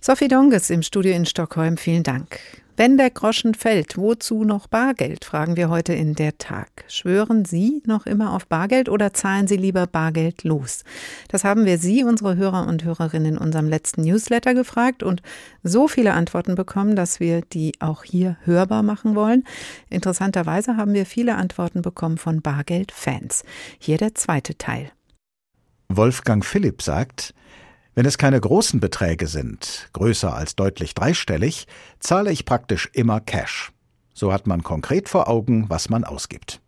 S2: Sophie Donges im Studio in Stockholm, vielen Dank. Wenn der Groschen fällt, wozu noch Bargeld, fragen wir heute in der Tag. Schwören Sie noch immer auf Bargeld oder zahlen Sie lieber Bargeld los? Das haben wir Sie, unsere Hörer und Hörerinnen, in unserem letzten Newsletter gefragt und so viele Antworten bekommen, dass wir die auch hier hörbar machen wollen. Interessanterweise haben wir viele Antworten bekommen von Bargeld-Fans. Hier der zweite Teil.
S13: Wolfgang Philipp sagt, wenn es keine großen Beträge sind, größer als deutlich dreistellig, zahle ich praktisch immer Cash. So hat man konkret vor Augen, was man ausgibt.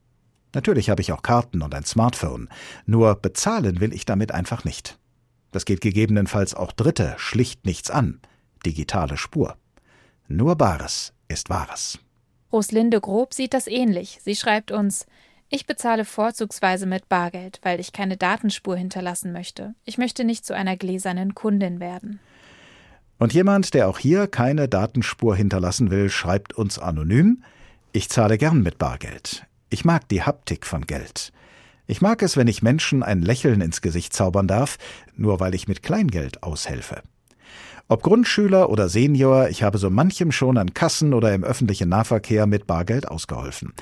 S13: Natürlich habe ich auch Karten und ein Smartphone, nur bezahlen will ich damit einfach nicht. Das geht gegebenenfalls auch Dritte schlicht nichts an. Digitale Spur. Nur Bares ist Wahres.
S12: Roslinde Grob sieht das ähnlich. Sie schreibt uns, ich bezahle vorzugsweise mit Bargeld, weil ich keine Datenspur hinterlassen möchte. Ich möchte nicht zu einer gläsernen Kundin werden.
S13: Und jemand, der auch hier keine Datenspur hinterlassen will, schreibt uns anonym Ich zahle gern mit Bargeld. Ich mag die Haptik von Geld. Ich mag es, wenn ich Menschen ein Lächeln ins Gesicht zaubern darf, nur weil ich mit Kleingeld aushelfe. Ob Grundschüler oder Senior, ich habe so manchem schon an Kassen oder im öffentlichen Nahverkehr mit Bargeld ausgeholfen.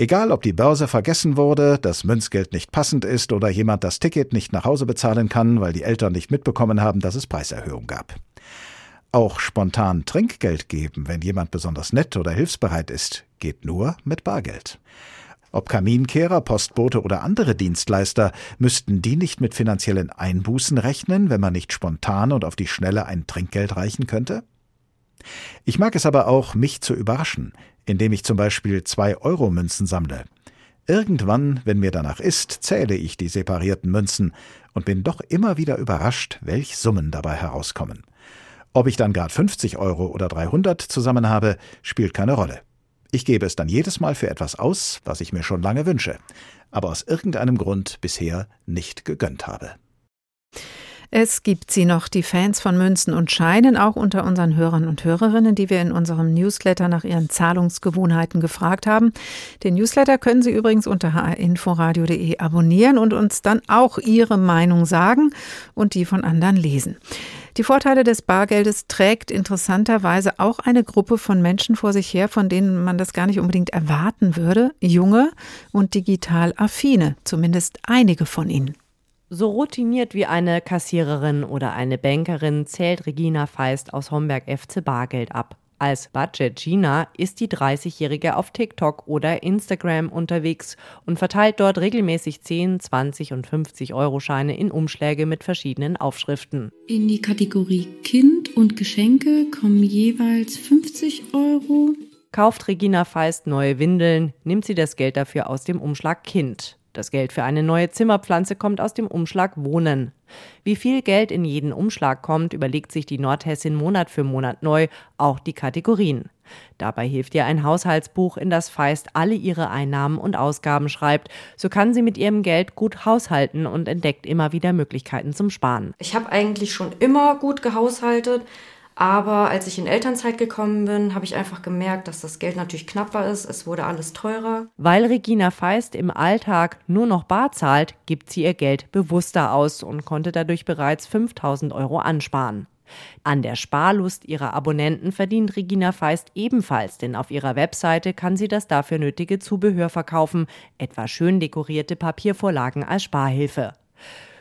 S13: Egal, ob die Börse vergessen wurde, das Münzgeld nicht passend ist oder jemand das Ticket nicht nach Hause bezahlen kann, weil die Eltern nicht mitbekommen haben, dass es Preiserhöhung gab. Auch spontan Trinkgeld geben, wenn jemand besonders nett oder hilfsbereit ist, geht nur mit Bargeld. Ob Kaminkehrer, Postbote oder andere Dienstleister, müssten die nicht mit finanziellen Einbußen rechnen, wenn man nicht spontan und auf die Schnelle ein Trinkgeld reichen könnte? Ich mag es aber auch, mich zu überraschen, indem ich zum Beispiel zwei Euro Münzen sammle. Irgendwann, wenn mir danach ist, zähle ich die separierten Münzen und bin doch immer wieder überrascht, welch Summen dabei herauskommen. Ob ich dann gerade 50 Euro oder 300 zusammen habe, spielt keine Rolle. Ich gebe es dann jedes Mal für etwas aus, was ich mir schon lange wünsche, aber aus irgendeinem Grund bisher nicht gegönnt habe.
S2: Es gibt sie noch, die Fans von Münzen und Scheinen, auch unter unseren Hörern und Hörerinnen, die wir in unserem Newsletter nach ihren Zahlungsgewohnheiten gefragt haben. Den Newsletter können Sie übrigens unter hrinforadio.de abonnieren und uns dann auch Ihre Meinung sagen und die von anderen lesen. Die Vorteile des Bargeldes trägt interessanterweise auch eine Gruppe von Menschen vor sich her, von denen man das gar nicht unbedingt erwarten würde. Junge und digital affine, zumindest einige von ihnen.
S9: So routiniert wie eine Kassiererin oder eine Bankerin zählt Regina Feist aus Homberg FC Bargeld ab. Als Budget Gina ist die 30-Jährige auf TikTok oder Instagram unterwegs und verteilt dort regelmäßig 10, 20 und 50 Euro Scheine in Umschläge mit verschiedenen Aufschriften.
S19: In die Kategorie Kind und Geschenke kommen jeweils 50 Euro.
S9: Kauft Regina Feist neue Windeln, nimmt sie das Geld dafür aus dem Umschlag Kind. Das Geld für eine neue Zimmerpflanze kommt aus dem Umschlag Wohnen. Wie viel Geld in jeden Umschlag kommt, überlegt sich die Nordhessin Monat für Monat neu, auch die Kategorien. Dabei hilft ihr ein Haushaltsbuch, in das Feist alle ihre Einnahmen und Ausgaben schreibt. So kann sie mit ihrem Geld gut haushalten und entdeckt immer wieder Möglichkeiten zum Sparen.
S20: Ich habe eigentlich schon immer gut gehaushaltet. Aber als ich in Elternzeit gekommen bin, habe ich einfach gemerkt, dass das Geld natürlich knapper ist. Es wurde alles teurer.
S9: Weil Regina Feist im Alltag nur noch bar zahlt, gibt sie ihr Geld bewusster aus und konnte dadurch bereits 5000 Euro ansparen. An der Sparlust ihrer Abonnenten verdient Regina Feist ebenfalls, denn auf ihrer Webseite kann sie das dafür nötige Zubehör verkaufen, etwa schön dekorierte Papiervorlagen als Sparhilfe.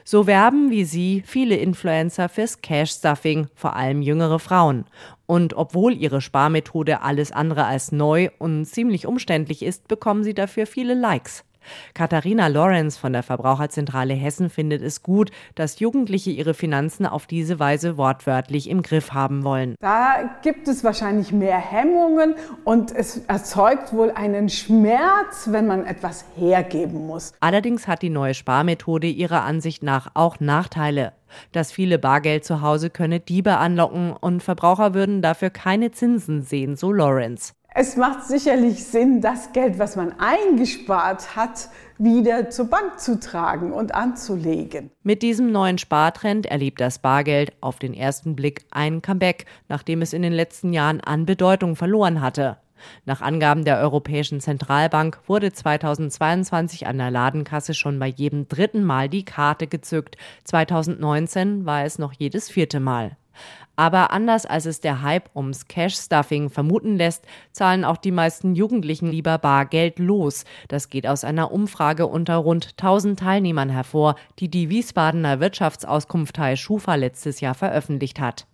S9: So werben wie sie viele Influencer fürs Cash-Stuffing, vor allem jüngere Frauen. Und obwohl ihre Sparmethode alles andere als neu und ziemlich umständlich ist, bekommen sie dafür viele Likes. Katharina Lorenz von der Verbraucherzentrale Hessen findet es gut, dass Jugendliche ihre Finanzen auf diese Weise wortwörtlich im Griff haben wollen.
S14: Da gibt es wahrscheinlich mehr Hemmungen und es erzeugt wohl einen Schmerz, wenn man etwas hergeben muss.
S9: Allerdings hat die neue Sparmethode ihrer Ansicht nach auch Nachteile. Das viele Bargeld zu Hause könne Diebe anlocken und Verbraucher würden dafür keine Zinsen sehen, so Lorenz.
S14: Es macht sicherlich Sinn, das Geld, was man eingespart hat, wieder zur Bank zu tragen und anzulegen.
S9: Mit diesem neuen Spartrend erlebt das Bargeld auf den ersten Blick ein Comeback, nachdem es in den letzten Jahren an Bedeutung verloren hatte. Nach Angaben der Europäischen Zentralbank wurde 2022 an der Ladenkasse schon bei jedem dritten Mal die Karte gezückt. 2019 war es noch jedes vierte Mal. Aber anders als es der Hype ums Cash-Stuffing vermuten lässt, zahlen auch die meisten Jugendlichen lieber Bargeld los. Das geht aus einer Umfrage unter rund 1000 Teilnehmern hervor, die die Wiesbadener Wirtschaftsauskunftei Schufa letztes Jahr veröffentlicht hat.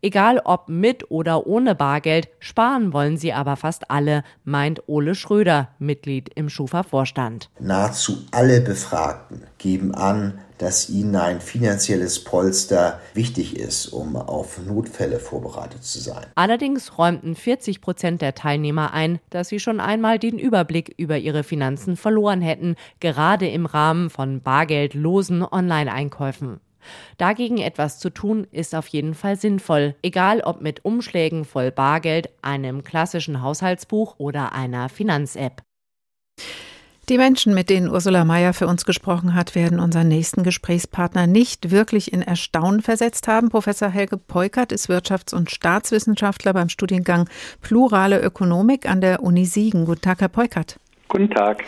S9: Egal ob mit oder ohne Bargeld, sparen wollen sie aber fast alle, meint Ole Schröder, Mitglied im Schufa-Vorstand.
S21: Nahezu alle Befragten geben an, dass ihnen ein finanzielles Polster wichtig ist, um auf Notfälle vorbereitet zu sein.
S9: Allerdings räumten 40 Prozent der Teilnehmer ein, dass sie schon einmal den Überblick über ihre Finanzen verloren hätten, gerade im Rahmen von bargeldlosen Online-Einkäufen. Dagegen etwas zu tun, ist auf jeden Fall sinnvoll, egal ob mit Umschlägen voll Bargeld, einem klassischen Haushaltsbuch oder einer Finanz-App.
S2: Die Menschen, mit denen Ursula Mayer für uns gesprochen hat, werden unseren nächsten Gesprächspartner nicht wirklich in Erstaunen versetzt haben. Professor Helge Peukert ist Wirtschafts- und Staatswissenschaftler beim Studiengang Plurale Ökonomik an der Uni Siegen. Guten Tag, Herr Peukert.
S22: Guten Tag.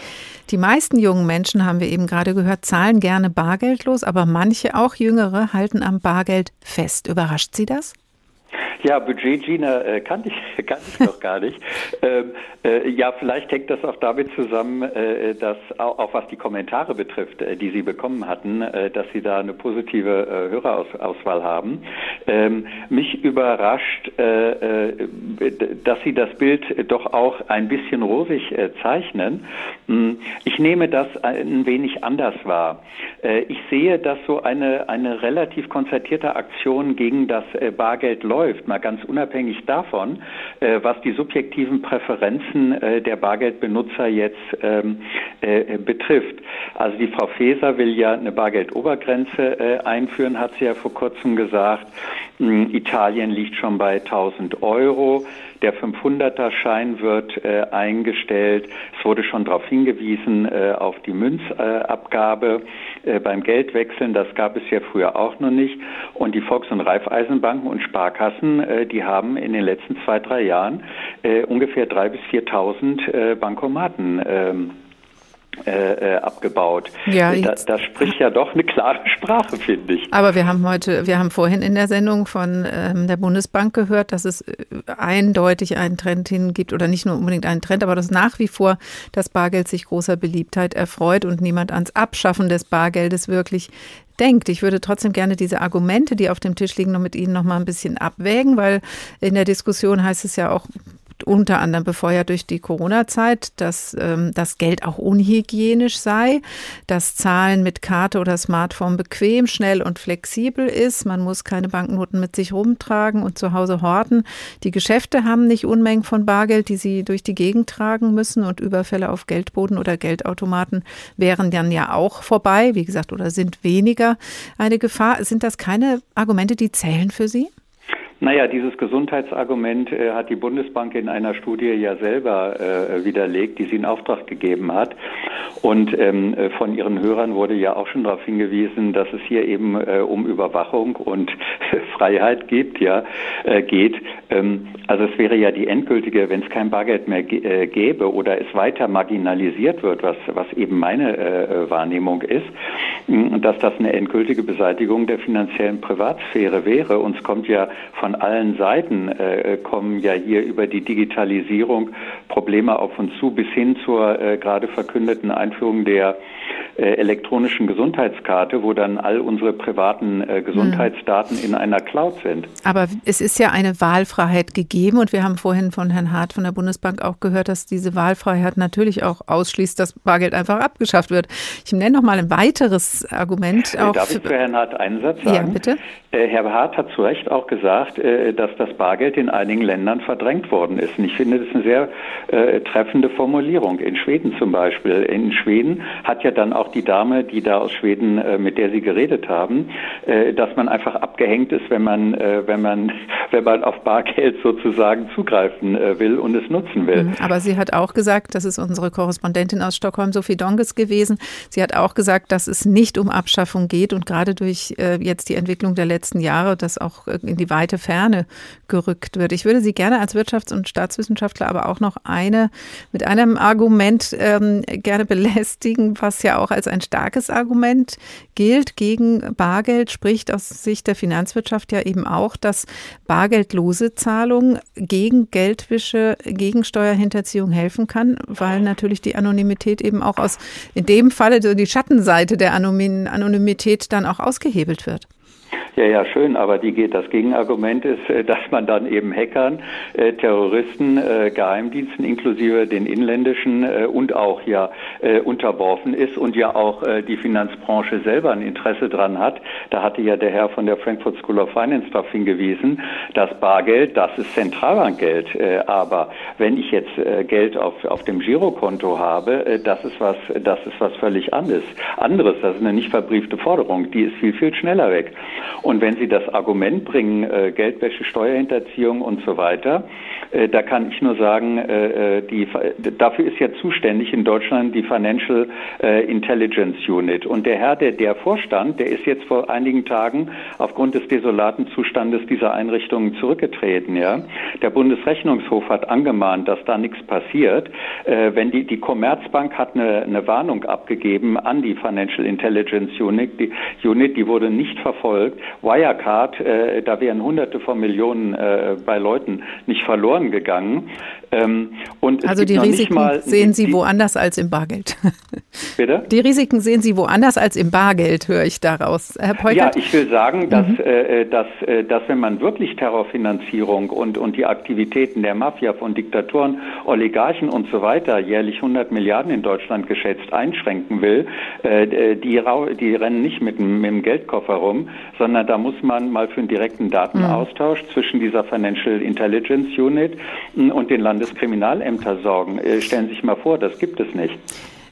S2: Die meisten jungen Menschen, haben wir eben gerade gehört, zahlen gerne bargeldlos, aber manche, auch jüngere, halten am Bargeld fest. Überrascht Sie das?
S22: Ja, Budget Gina äh, kannte ich, [laughs] kannte ich noch gar nicht. [laughs] Ähm, äh, ja, vielleicht hängt das auch damit zusammen, äh, dass auch, auch, was die Kommentare betrifft, äh, die Sie bekommen hatten, äh, dass Sie da eine positive äh, Hörerauswahl haben. Ähm, mich überrascht, dass Sie das Bild doch auch ein bisschen rosig zeichnen. Hm, ich nehme das ein wenig anders wahr. ich sehe, dass so eine, eine relativ konzertierte Aktion gegen das Bargeld läuft mal ganz unabhängig davon, äh, was die subjektiven Präferenzen äh, der Bargeldbenutzer jetzt ähm, äh, betrifft. Also die Frau Faeser will ja eine Bargeldobergrenze äh, einführen, hat sie ja vor kurzem gesagt. Italien liegt schon bei 1000 Euro. Der 500er Schein wird äh, eingestellt. Es wurde schon darauf hingewiesen, äh, auf die Münzabgabe äh, beim Geldwechseln. Das gab es ja früher auch noch nicht. Und die Volks- und Raiffeisenbanken und Sparkassen, äh, die haben in den letzten zwei, drei Jahren äh, ungefähr 3.000 bis 4.000 äh, Bankomaten ähm, äh, äh, abgebaut. Ja, das, das spricht ja doch eine klare [laughs] Sprache, finde ich.
S2: Aber wir haben heute, wir haben vorhin in der Sendung von ähm, der Bundesbank gehört, dass es äh, eindeutig einen Trend hingibt oder nicht nur unbedingt einen Trend, aber dass nach wie vor das Bargeld sich großer Beliebtheit erfreut und niemand ans Abschaffen des Bargeldes wirklich denkt. Ich würde trotzdem gerne diese Argumente, die auf dem Tisch liegen, noch mit Ihnen noch mal ein bisschen abwägen, weil in der Diskussion heißt es ja auch unter anderem befeuert durch die Corona-Zeit, dass ähm, das Geld auch unhygienisch sei, dass Zahlen mit Karte oder Smartphone bequem, schnell und flexibel ist. Man muss keine Banknoten mit sich rumtragen und zu Hause horten. Die Geschäfte haben nicht Unmengen von Bargeld, die sie durch die Gegend tragen müssen und Überfälle auf Geldboden oder Geldautomaten wären dann ja auch vorbei, wie gesagt, oder sind weniger eine Gefahr. Sind das keine Argumente, die zählen für Sie?
S22: Naja, dieses Gesundheitsargument äh, hat die Bundesbank in einer Studie ja selber äh, widerlegt, die sie in Auftrag gegeben hat. Und ähm, äh, von ihren Hörern wurde ja auch schon darauf hingewiesen, dass es hier eben äh, um Überwachung und [laughs] Freiheit gibt, ja, äh, geht. Ähm, also es wäre ja die endgültige, wenn es kein Bargeld mehr äh, gäbe oder es weiter marginalisiert wird, was, was eben meine Wahrnehmung ist, dass das eine endgültige Beseitigung der finanziellen Privatsphäre wäre. Uns kommt ja von allen Seiten, äh, kommen ja hier über die Digitalisierung Probleme auf uns zu, bis hin zur äh, gerade verkündeten Einführung der elektronischen Gesundheitskarte, wo dann all unsere privaten äh, Gesundheitsdaten in einer Cloud sind.
S2: Aber es ist ja eine Wahlfreiheit gegeben und wir haben vorhin von Herrn Hart von der Bundesbank auch gehört, dass diese Wahlfreiheit natürlich auch ausschließt, dass Bargeld einfach abgeschafft wird. Ich nenne noch mal ein weiteres Argument.
S22: Äh, auch Darf ich für Herrn Hart einen Satz sagen?
S2: Ja, bitte.
S22: Äh, Herr Hart hat zu Recht auch gesagt, äh, dass das Bargeld in einigen Ländern verdrängt worden ist. Und ich finde, das ist eine sehr äh, treffende Formulierung. In Schweden zum Beispiel. In Schweden hat ja dann auch auch die Dame, die da aus Schweden, äh, mit der Sie geredet haben, äh, dass man einfach abgehängt ist, wenn man, äh, wenn man, [laughs] wenn man auf Bargeld sozusagen zugreifen will und es nutzen will. Mhm.
S2: Aber sie hat auch gesagt, das ist unsere Korrespondentin aus Stockholm, Sophie Donges gewesen. Sie hat auch gesagt, dass es nicht um Abschaffung geht und gerade durch jetzt die Entwicklung der letzten Jahre, das auch in die weite Ferne gerückt wird. Ich würde Sie gerne als Wirtschafts- und Staatswissenschaftler aber auch noch eine mit einem Argument ähm, gerne belästigen, was ja auch als ein starkes Argument gilt gegen Bargeld, spricht aus Sicht der Finanzwirtschaft ja eben auch, dass bargeldlose Zahlung gegen Geldwische, gegen Steuerhinterziehung helfen kann, weil natürlich die Anonymität eben auch aus, in dem Falle die Schattenseite der Anonymität dann auch ausgehebelt wird.
S22: Ja, ja, schön, aber die, das Gegenargument ist, äh, dass man dann eben Hackern, äh, Terroristen, äh, Geheimdiensten inklusive den inländischen und auch ja unterworfen ist und ja auch die Finanzbranche selber ein Interesse dran hat. Da hatte ja der Herr von der Frankfurt School of Finance darauf hingewiesen, dass Bargeld, das ist Zentralbankgeld, aber wenn ich jetzt Geld auf, auf dem Girokonto habe, das ist was, das ist was völlig anderes. Anderes, das ist eine nicht verbriefte Forderung, die ist viel, viel schneller weg. Und wenn Sie das Argument bringen, äh, Geldwäsche, Steuerhinterziehung und so weiter, äh, da kann ich nur sagen, äh, äh die, dafür ist ja zuständig in Deutschland die Financial äh, Intelligence Unit. Und der Herr, der, der Vorstand, der ist jetzt vor einigen Tagen aufgrund des desolaten Zustandes dieser Einrichtungen zurückgetreten. Ja? Der Bundesrechnungshof hat angemahnt, dass da nichts passiert. Äh, wenn die, die Commerzbank hat eine, eine Warnung abgegeben an die Financial Intelligence Unit, die, Unit, die wurde nicht verfolgt. Wirecard, äh, da wären Hunderte von Millionen äh, bei Leuten nicht verloren gegangen.
S2: Ähm, und also die Risiken mal, sehen Sie die, woanders als im Bargeld. [laughs]
S22: Bitte?
S2: Die Risiken sehen Sie woanders als im Bargeld, höre ich daraus.
S22: Herr Peukert? Ja, ich will sagen, dass, mhm. äh, äh dass, äh, dass wenn man wirklich Terrorfinanzierung und, und die Aktivitäten der Mafia von Diktatoren, Oligarchen und so weiter, jährlich 100 Milliarden in Deutschland geschätzt, einschränken will, äh, die, die rennen nicht mit dem, mit dem Geldkoffer rum, sondern da muss man mal für einen direkten Datenaustausch mhm. zwischen dieser Financial Intelligence Unit und den Landes Landeskriminalämter sorgen. Äh, stellen Sie sich mal vor, das gibt es nicht.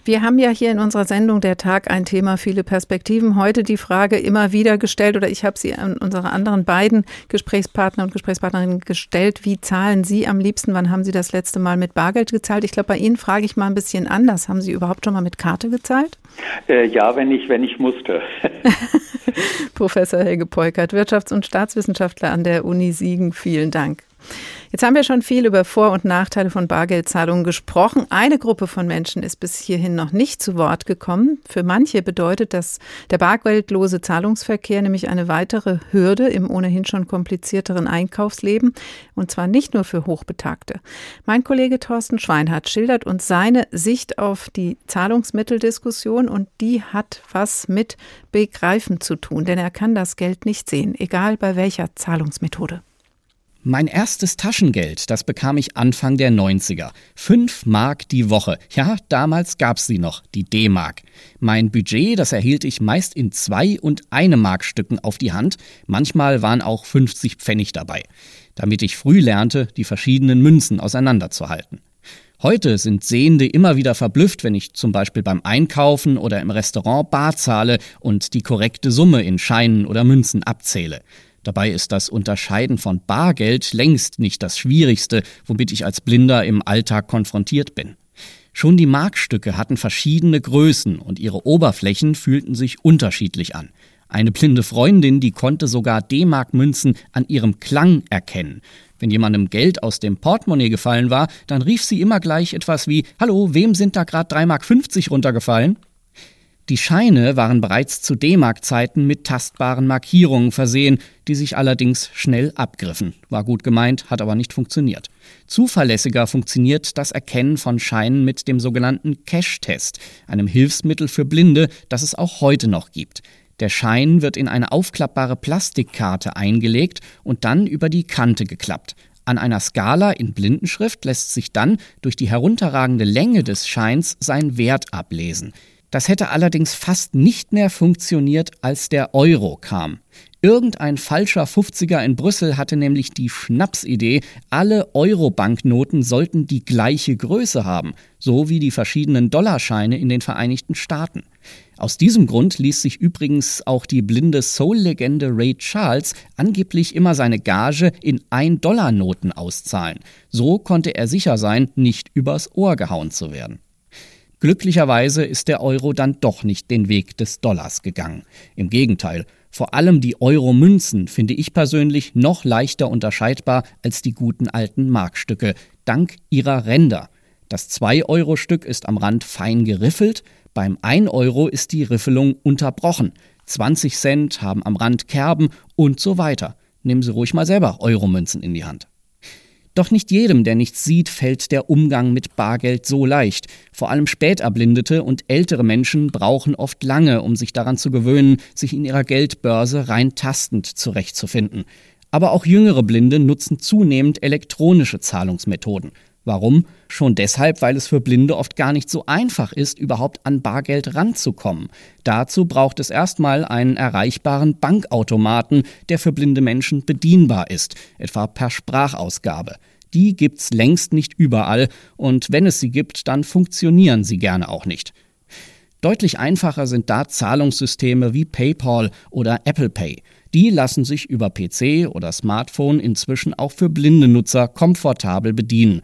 S2: Wir haben ja hier in unserer Sendung Der Tag ein Thema, viele Perspektiven. Heute die Frage immer wieder gestellt oder ich habe sie an unsere anderen beiden Gesprächspartner und Gesprächspartnerinnen gestellt. Wie zahlen Sie am liebsten? Wann haben Sie das letzte Mal mit Bargeld gezahlt? Ich glaube, bei Ihnen frage ich mal ein bisschen anders. Haben Sie überhaupt schon mal mit Karte gezahlt?
S22: Äh, ja, wenn ich, wenn ich musste. [laughs]
S2: Professor Helge Peukert, Wirtschafts- und Staatswissenschaftler an der Uni Siegen. Vielen Dank. Jetzt haben wir schon viel über Vor- und Nachteile von Bargeldzahlungen gesprochen. Eine Gruppe von Menschen ist bis hierhin noch nicht zu Wort gekommen. Für manche bedeutet das der bargeldlose Zahlungsverkehr nämlich eine weitere Hürde im ohnehin schon komplizierteren Einkaufsleben und zwar nicht nur für Hochbetagte. Mein Kollege Thorsten Schweinhardt schildert uns seine Sicht auf die Zahlungsmitteldiskussion und die hat was mit Begreifen zu tun, denn er kann das Geld nicht sehen, egal bei welcher Zahlungsmethode.
S23: Mein erstes Taschengeld, das bekam ich Anfang der 90er. Fünf Mark die Woche. Ja, damals gab's sie noch, die D-Mark. Mein Budget, das erhielt ich meist in zwei und eine Mark Stücken auf die Hand. Manchmal waren auch 50 Pfennig dabei. Damit ich früh lernte, die verschiedenen Münzen auseinanderzuhalten. Heute sind Sehende immer wieder verblüfft, wenn ich zum Beispiel beim Einkaufen oder im Restaurant bar zahle und die korrekte Summe in Scheinen oder Münzen abzähle. Dabei ist das Unterscheiden von Bargeld längst nicht das Schwierigste, womit ich als Blinder im Alltag konfrontiert bin. Schon die Markstücke hatten verschiedene Größen und ihre Oberflächen fühlten sich unterschiedlich an. Eine blinde Freundin, die konnte sogar D-Mark-Münzen an ihrem Klang erkennen. Wenn jemandem Geld aus dem Portemonnaie gefallen war, dann rief sie immer gleich etwas wie Hallo, wem sind da gerade 3,50 Mark runtergefallen? Die Scheine waren bereits zu D-Mark-Zeiten mit tastbaren Markierungen versehen, die sich allerdings schnell abgriffen. War gut gemeint, hat aber nicht funktioniert. Zuverlässiger funktioniert das Erkennen von Scheinen mit dem sogenannten Cash-Test, einem Hilfsmittel für Blinde, das es auch heute noch gibt. Der Schein wird in eine aufklappbare Plastikkarte eingelegt und dann über die Kante geklappt. An einer Skala in Blindenschrift lässt sich dann durch die herunterragende Länge des Scheins sein Wert ablesen. Das hätte allerdings fast nicht mehr funktioniert, als der Euro kam. Irgendein falscher 50er in Brüssel hatte nämlich die Schnapsidee, alle Euro-Banknoten sollten die gleiche Größe haben, so wie die verschiedenen Dollarscheine in den Vereinigten Staaten. Aus diesem Grund ließ sich übrigens auch die blinde Soul-Legende Ray Charles angeblich immer seine Gage in 1-Dollar-Noten auszahlen. So konnte er sicher sein, nicht übers Ohr gehauen zu werden. Glücklicherweise ist der Euro dann doch nicht den Weg des Dollars gegangen. Im Gegenteil, vor allem die Euro-Münzen finde ich persönlich noch leichter unterscheidbar als die guten alten Markstücke, dank ihrer Ränder. Das 2-Euro-Stück ist am Rand fein geriffelt, beim 1 Euro ist die Riffelung unterbrochen. 20 Cent haben am Rand Kerben und so weiter. Nehmen Sie ruhig mal selber Euro-Münzen in die Hand. Doch nicht jedem, der nichts sieht, fällt der Umgang mit Bargeld so leicht. Vor allem späterblindete und ältere Menschen brauchen oft lange, um sich daran zu gewöhnen, sich in ihrer Geldbörse rein tastend zurechtzufinden. Aber auch jüngere Blinde nutzen zunehmend elektronische Zahlungsmethoden. Warum? Schon deshalb, weil es für Blinde oft gar nicht so einfach ist, überhaupt an Bargeld ranzukommen. Dazu braucht es erstmal einen erreichbaren Bankautomaten, der für blinde Menschen bedienbar ist, etwa per Sprachausgabe. Die gibt's längst nicht überall und wenn es sie gibt, dann funktionieren sie gerne auch nicht. Deutlich einfacher sind da Zahlungssysteme wie PayPal oder Apple Pay. Die lassen sich über PC oder Smartphone inzwischen auch für blinde Nutzer komfortabel bedienen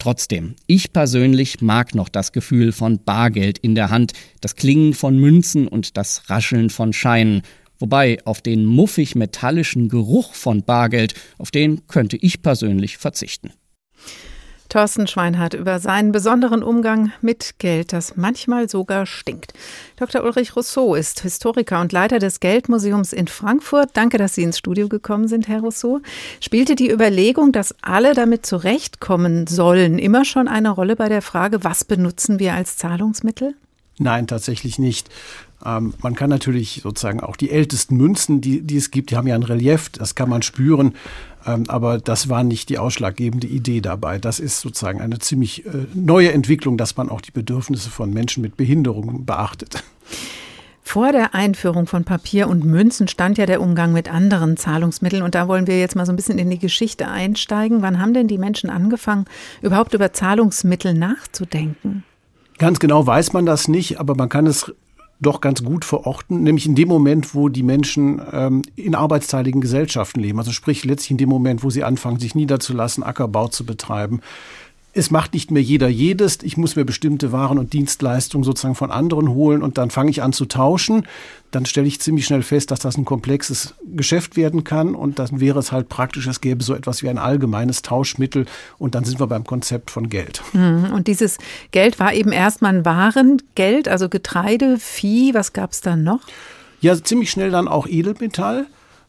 S23: Trotzdem, ich persönlich mag noch das Gefühl von Bargeld in der Hand, das Klingen von Münzen und das Rascheln von Scheinen. Wobei auf den muffig-metallischen Geruch von Bargeld, auf den könnte ich persönlich verzichten.
S2: Thorsten Schweinhardt über seinen besonderen Umgang mit Geld, das manchmal sogar stinkt. Dr. Ulrich Rousseau ist Historiker und Leiter des Geldmuseums in Frankfurt. Danke, dass Sie ins Studio gekommen sind, Herr Rousseau. Spielte die Überlegung, dass alle damit zurechtkommen sollen, immer schon eine Rolle bei der Frage, was benutzen wir als Zahlungsmittel?
S6: Nein, tatsächlich nicht. Ähm, man kann natürlich sozusagen auch die ältesten Münzen, die, die es gibt, die haben ja ein Relief, das kann man spüren. Ähm, aber das war nicht die ausschlaggebende Idee dabei. Das ist sozusagen eine ziemlich äh, neue Entwicklung, dass man auch die Bedürfnisse von Menschen mit Behinderungen beachtet.
S2: Vor der Einführung von Papier und Münzen stand ja der Umgang mit anderen Zahlungsmitteln. Und da wollen wir jetzt mal so ein bisschen in die Geschichte einsteigen. Wann haben denn die Menschen angefangen, überhaupt über Zahlungsmittel nachzudenken?
S24: Ganz genau weiß man das nicht, aber man kann es doch ganz gut verorten, nämlich in dem Moment, wo die Menschen ähm, in arbeitsteiligen Gesellschaften leben. Also sprich letztlich in dem Moment, wo sie anfangen, sich niederzulassen, Ackerbau zu betreiben, es macht nicht mehr jeder jedes. Ich muss mir bestimmte Waren und Dienstleistungen sozusagen von anderen holen und dann fange ich an zu tauschen. Dann stelle ich ziemlich schnell fest, dass das ein komplexes Geschäft werden kann und dann wäre es halt praktisch, es gäbe so etwas wie ein allgemeines Tauschmittel und dann sind wir beim Konzept von Geld.
S2: Mhm. Und dieses Geld war eben erstmal ein Warengeld, also Getreide, Vieh, was gab es dann noch?
S24: Ja, ziemlich schnell dann auch Edelmetall.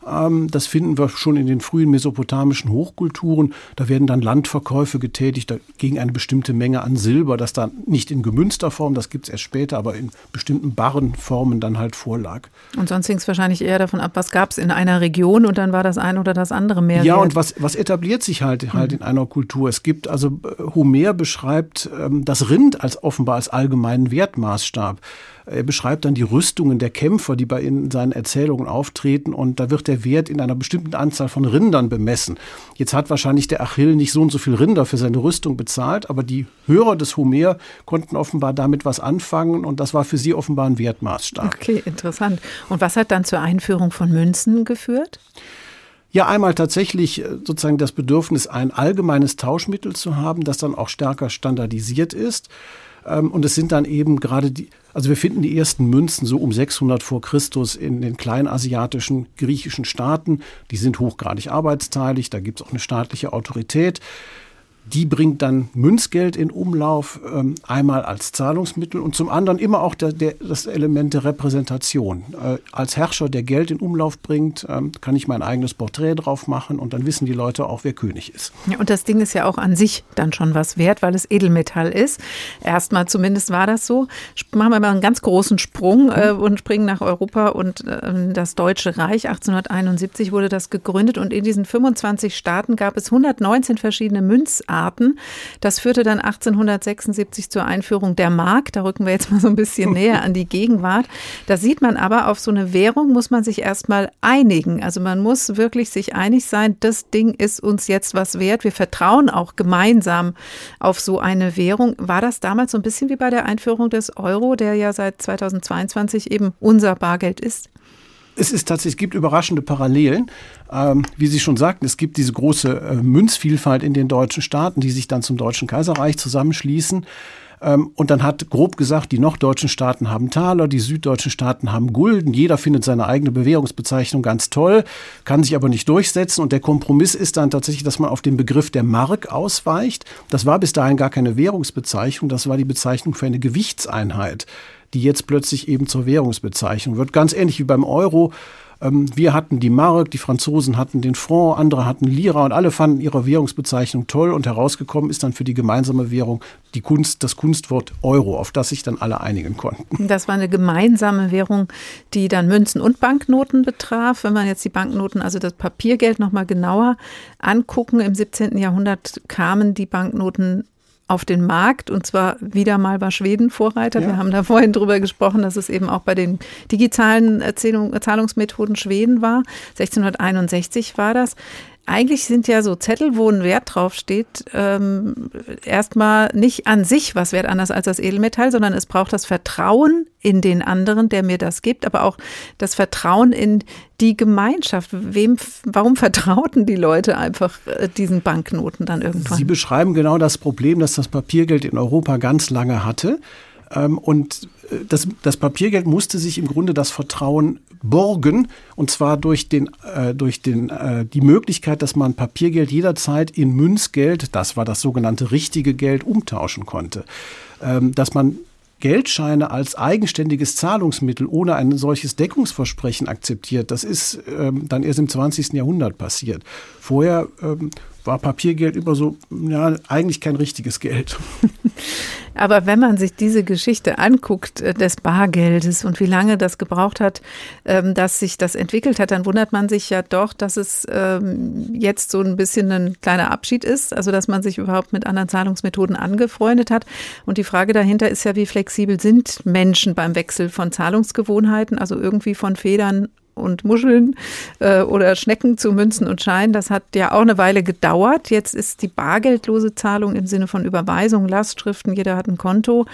S24: Ähm, das finden wir schon in den frühen mesopotamischen Hochkulturen. Da werden dann Landverkäufe getätigt gegen eine bestimmte Menge an Silber, das dann nicht in gemünzter Form, das gibt es erst später, aber in bestimmten Barrenformen dann halt vorlag.
S2: Und sonst hing es wahrscheinlich eher davon ab, was gab es in einer Region und dann war das eine oder das andere mehr.
S24: Ja,
S2: wert.
S24: und was, was etabliert sich halt, halt mhm. in einer Kultur? Es gibt, also Homer beschreibt ähm, das Rind als offenbar als allgemeinen Wertmaßstab. Er beschreibt dann die Rüstungen der Kämpfer, die bei in seinen Erzählungen auftreten und da wird der Wert in einer bestimmten Anzahl von Rindern bemessen. Jetzt hat wahrscheinlich der Achill nicht so und so viel Rinder für seine Rüstung bezahlt, aber die Hörer des Homer konnten offenbar damit was anfangen und das war für sie offenbar ein Wertmaßstab.
S2: Okay, interessant. Und was hat dann zur Einführung von Münzen geführt?
S24: Ja, einmal tatsächlich äh, sozusagen das Bedürfnis, ein allgemeines Tauschmittel zu haben, das dann auch stärker standardisiert ist. Ähm, und es sind dann eben gerade die, also wir finden die ersten Münzen so um 600 vor Christus in den kleinasiatischen griechischen Staaten. Die sind hochgradig arbeitsteilig, da gibt es auch eine staatliche Autorität. Die bringt dann Münzgeld in Umlauf, ähm, einmal als Zahlungsmittel und zum anderen immer auch der, der, das Element der Repräsentation. Äh, als Herrscher, der Geld in Umlauf bringt, ähm, kann ich mein eigenes Porträt drauf machen und dann wissen die Leute auch, wer König ist.
S2: Ja, und das Ding ist ja auch an sich dann schon was wert, weil es Edelmetall ist. Erstmal zumindest war das so. Machen wir mal einen ganz großen Sprung äh, und springen nach Europa und äh, das Deutsche Reich. 1871 wurde das gegründet und in diesen 25 Staaten gab es 119 verschiedene Münzarten. Arten. Das führte dann 1876 zur Einführung der Mark. Da rücken wir jetzt mal so ein bisschen [laughs] näher an die Gegenwart. Da sieht man aber, auf so eine Währung muss man sich erstmal einigen. Also man muss wirklich sich einig sein, das Ding ist uns jetzt was wert. Wir vertrauen auch gemeinsam auf so eine Währung. War das damals so ein bisschen wie bei der Einführung des Euro, der ja seit 2022 eben unser Bargeld ist?
S24: Es ist tatsächlich, es gibt überraschende Parallelen. Ähm, wie Sie schon sagten, es gibt diese große äh, Münzvielfalt in den deutschen Staaten, die sich dann zum Deutschen Kaiserreich zusammenschließen. Ähm, und dann hat grob gesagt, die norddeutschen Staaten haben Taler, die süddeutschen Staaten haben Gulden. Jeder findet seine eigene Bewährungsbezeichnung ganz toll, kann sich aber nicht durchsetzen. Und der Kompromiss ist dann tatsächlich, dass man auf den Begriff der Mark ausweicht. Das war bis dahin gar keine Währungsbezeichnung, das war die Bezeichnung für eine Gewichtseinheit die jetzt plötzlich eben zur Währungsbezeichnung wird. Ganz ähnlich wie beim Euro. Ähm, wir hatten die Mark, die Franzosen hatten den Franc, andere hatten Lira und alle fanden ihre Währungsbezeichnung toll und herausgekommen ist dann für die gemeinsame Währung die Kunst, das Kunstwort Euro, auf das sich dann alle einigen konnten.
S2: Das war eine gemeinsame Währung, die dann Münzen und Banknoten betraf. Wenn man jetzt die Banknoten, also das Papiergeld noch mal genauer angucken, im 17. Jahrhundert kamen die Banknoten auf den Markt. Und zwar wieder mal war Schweden Vorreiter. Ja. Wir haben da vorhin drüber gesprochen, dass es eben auch bei den digitalen Erzählung, Zahlungsmethoden Schweden war. 1661 war das. Eigentlich sind ja so Zettel, wo ein Wert draufsteht, ähm, erstmal nicht an sich was wert anders als das Edelmetall, sondern es braucht das Vertrauen in den anderen, der mir das gibt, aber auch das Vertrauen in die Gemeinschaft. Wem, warum vertrauten die Leute einfach äh, diesen Banknoten dann irgendwann?
S24: Sie beschreiben genau das Problem, das das Papiergeld in Europa ganz lange hatte. Ähm, und äh, das, das Papiergeld musste sich im Grunde das Vertrauen borgen, und zwar durch, den, äh, durch den, äh, die Möglichkeit, dass man Papiergeld jederzeit in Münzgeld, das war das sogenannte richtige Geld, umtauschen konnte. Ähm, dass man Geldscheine als eigenständiges Zahlungsmittel ohne ein solches Deckungsversprechen akzeptiert, das ist ähm, dann erst im 20. Jahrhundert passiert. Vorher ähm, war Papiergeld immer so, ja, eigentlich kein richtiges Geld. [laughs]
S2: Aber wenn man sich diese Geschichte anguckt äh, des Bargeldes und wie lange das gebraucht hat, ähm, dass sich das entwickelt hat, dann wundert man sich ja doch, dass es ähm, jetzt so ein bisschen ein kleiner Abschied ist, also dass man sich überhaupt mit anderen Zahlungsmethoden angefreundet hat. Und die Frage dahinter ist ja, wie flexibel sind Menschen beim Wechsel von Zahlungsgewohnheiten, also irgendwie von Federn und Muscheln äh, oder Schnecken zu Münzen und Scheinen. Das hat ja auch eine Weile gedauert. Jetzt ist die bargeldlose Zahlung im Sinne von Überweisung, Lastschriften, jeder hat ein Konto,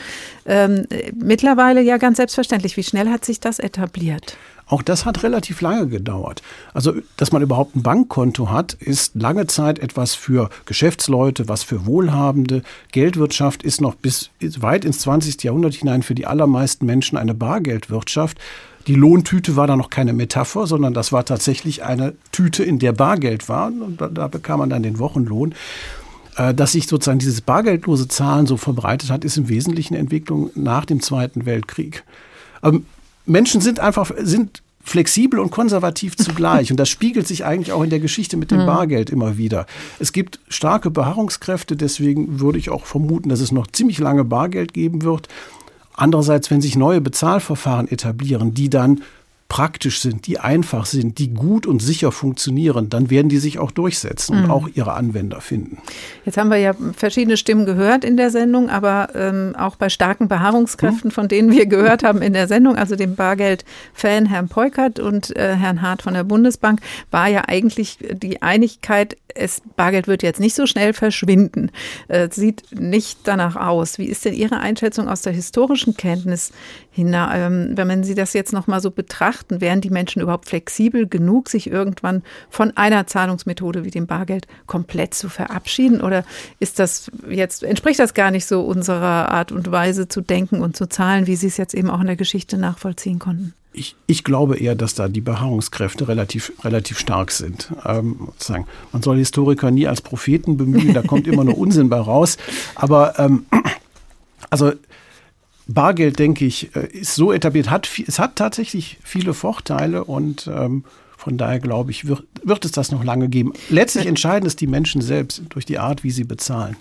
S2: ähm, mittlerweile ja ganz selbstverständlich. Wie schnell hat sich das etabliert?
S24: Auch das hat relativ lange gedauert. Also, dass man überhaupt ein Bankkonto hat, ist lange Zeit etwas für Geschäftsleute, was für Wohlhabende. Geldwirtschaft ist noch bis weit ins 20. Jahrhundert hinein für die allermeisten Menschen eine Bargeldwirtschaft. Die Lohntüte war da noch keine Metapher, sondern das war tatsächlich eine Tüte, in der Bargeld war. Und da, da bekam man dann den Wochenlohn. Äh, dass sich sozusagen dieses bargeldlose Zahlen so verbreitet hat, ist im Wesentlichen Entwicklung nach dem Zweiten Weltkrieg. Ähm, Menschen sind einfach, sind flexibel und konservativ [laughs] zugleich. Und das spiegelt sich eigentlich auch in der Geschichte mit dem hm. Bargeld immer wieder. Es gibt starke Beharrungskräfte, deswegen würde ich auch vermuten, dass es noch ziemlich lange Bargeld geben wird. Andererseits, wenn sich neue Bezahlverfahren etablieren, die dann praktisch sind, die einfach sind, die gut und sicher funktionieren, dann werden die sich auch durchsetzen mhm. und auch ihre Anwender finden.
S2: Jetzt haben wir ja verschiedene Stimmen gehört in der Sendung, aber ähm, auch bei starken Beharrungskräften, mhm. von denen wir gehört haben in der Sendung, also dem Bargeld-Fan Herrn Peukert und äh, Herrn Hart von der Bundesbank, war ja eigentlich die Einigkeit, es, Bargeld wird jetzt nicht so schnell verschwinden. Äh, sieht nicht danach aus. Wie ist denn Ihre Einschätzung aus der historischen Kenntnis wenn man Sie das jetzt nochmal so betrachten, wären die Menschen überhaupt flexibel genug, sich irgendwann von einer Zahlungsmethode wie dem Bargeld komplett zu verabschieden? Oder ist das jetzt, entspricht das gar nicht so unserer Art und Weise zu denken und zu zahlen, wie Sie es jetzt eben auch in der Geschichte nachvollziehen konnten?
S24: Ich, ich, glaube eher, dass da die Beharrungskräfte relativ, relativ stark sind. Ähm, sozusagen. Man soll Historiker nie als Propheten bemühen, da kommt immer nur Unsinn bei raus. Aber ähm, also Bargeld, denke ich, äh, ist so etabliert, hat, es hat tatsächlich viele Vorteile und ähm, von daher glaube ich, wird, wird es das noch lange geben. Letztlich entscheiden es die Menschen selbst durch die Art, wie sie bezahlen.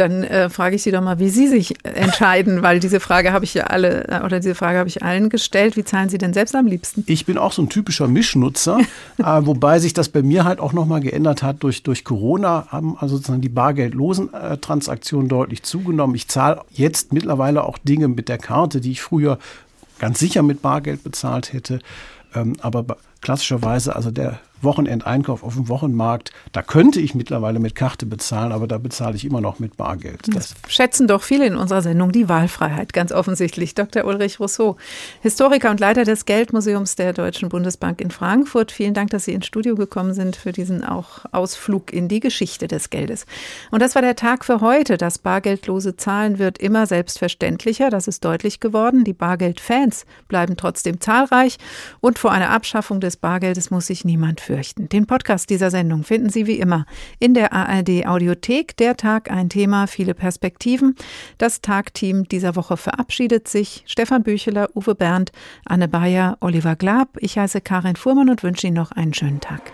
S2: Dann äh, frage ich Sie doch mal, wie Sie sich entscheiden, weil diese Frage habe ich ja alle äh, oder diese Frage habe ich allen gestellt. Wie zahlen Sie denn selbst am liebsten?
S24: Ich bin auch so ein typischer Mischnutzer, [laughs] äh, wobei sich das bei mir halt auch nochmal geändert hat durch, durch Corona, haben also sozusagen die bargeldlosen äh, Transaktionen deutlich zugenommen. Ich zahle jetzt mittlerweile auch Dinge mit der Karte, die ich früher ganz sicher mit Bargeld bezahlt hätte. Ähm, aber klassischerweise, also der Wochenendeinkauf auf dem Wochenmarkt, da könnte ich mittlerweile mit Karte bezahlen, aber da bezahle ich immer noch mit Bargeld.
S2: Das, das schätzen doch viele in unserer Sendung die Wahlfreiheit, ganz offensichtlich. Dr. Ulrich Rousseau, Historiker und Leiter des Geldmuseums der Deutschen Bundesbank in Frankfurt. Vielen Dank, dass Sie ins Studio gekommen sind für diesen auch Ausflug in die Geschichte des Geldes. Und das war der Tag für heute. Das bargeldlose Zahlen wird immer selbstverständlicher. Das ist deutlich geworden. Die Bargeldfans bleiben trotzdem zahlreich und vor einer Abschaffung des Bargeldes muss sich niemand fürchten. Den Podcast dieser Sendung finden Sie wie immer in der ARD Audiothek. Der Tag ein Thema, viele Perspektiven. Das Tagteam dieser Woche verabschiedet sich. Stefan Bücheler, Uwe Berndt, Anne Bayer, Oliver Glab. Ich heiße Karin Fuhrmann und wünsche Ihnen noch einen schönen Tag.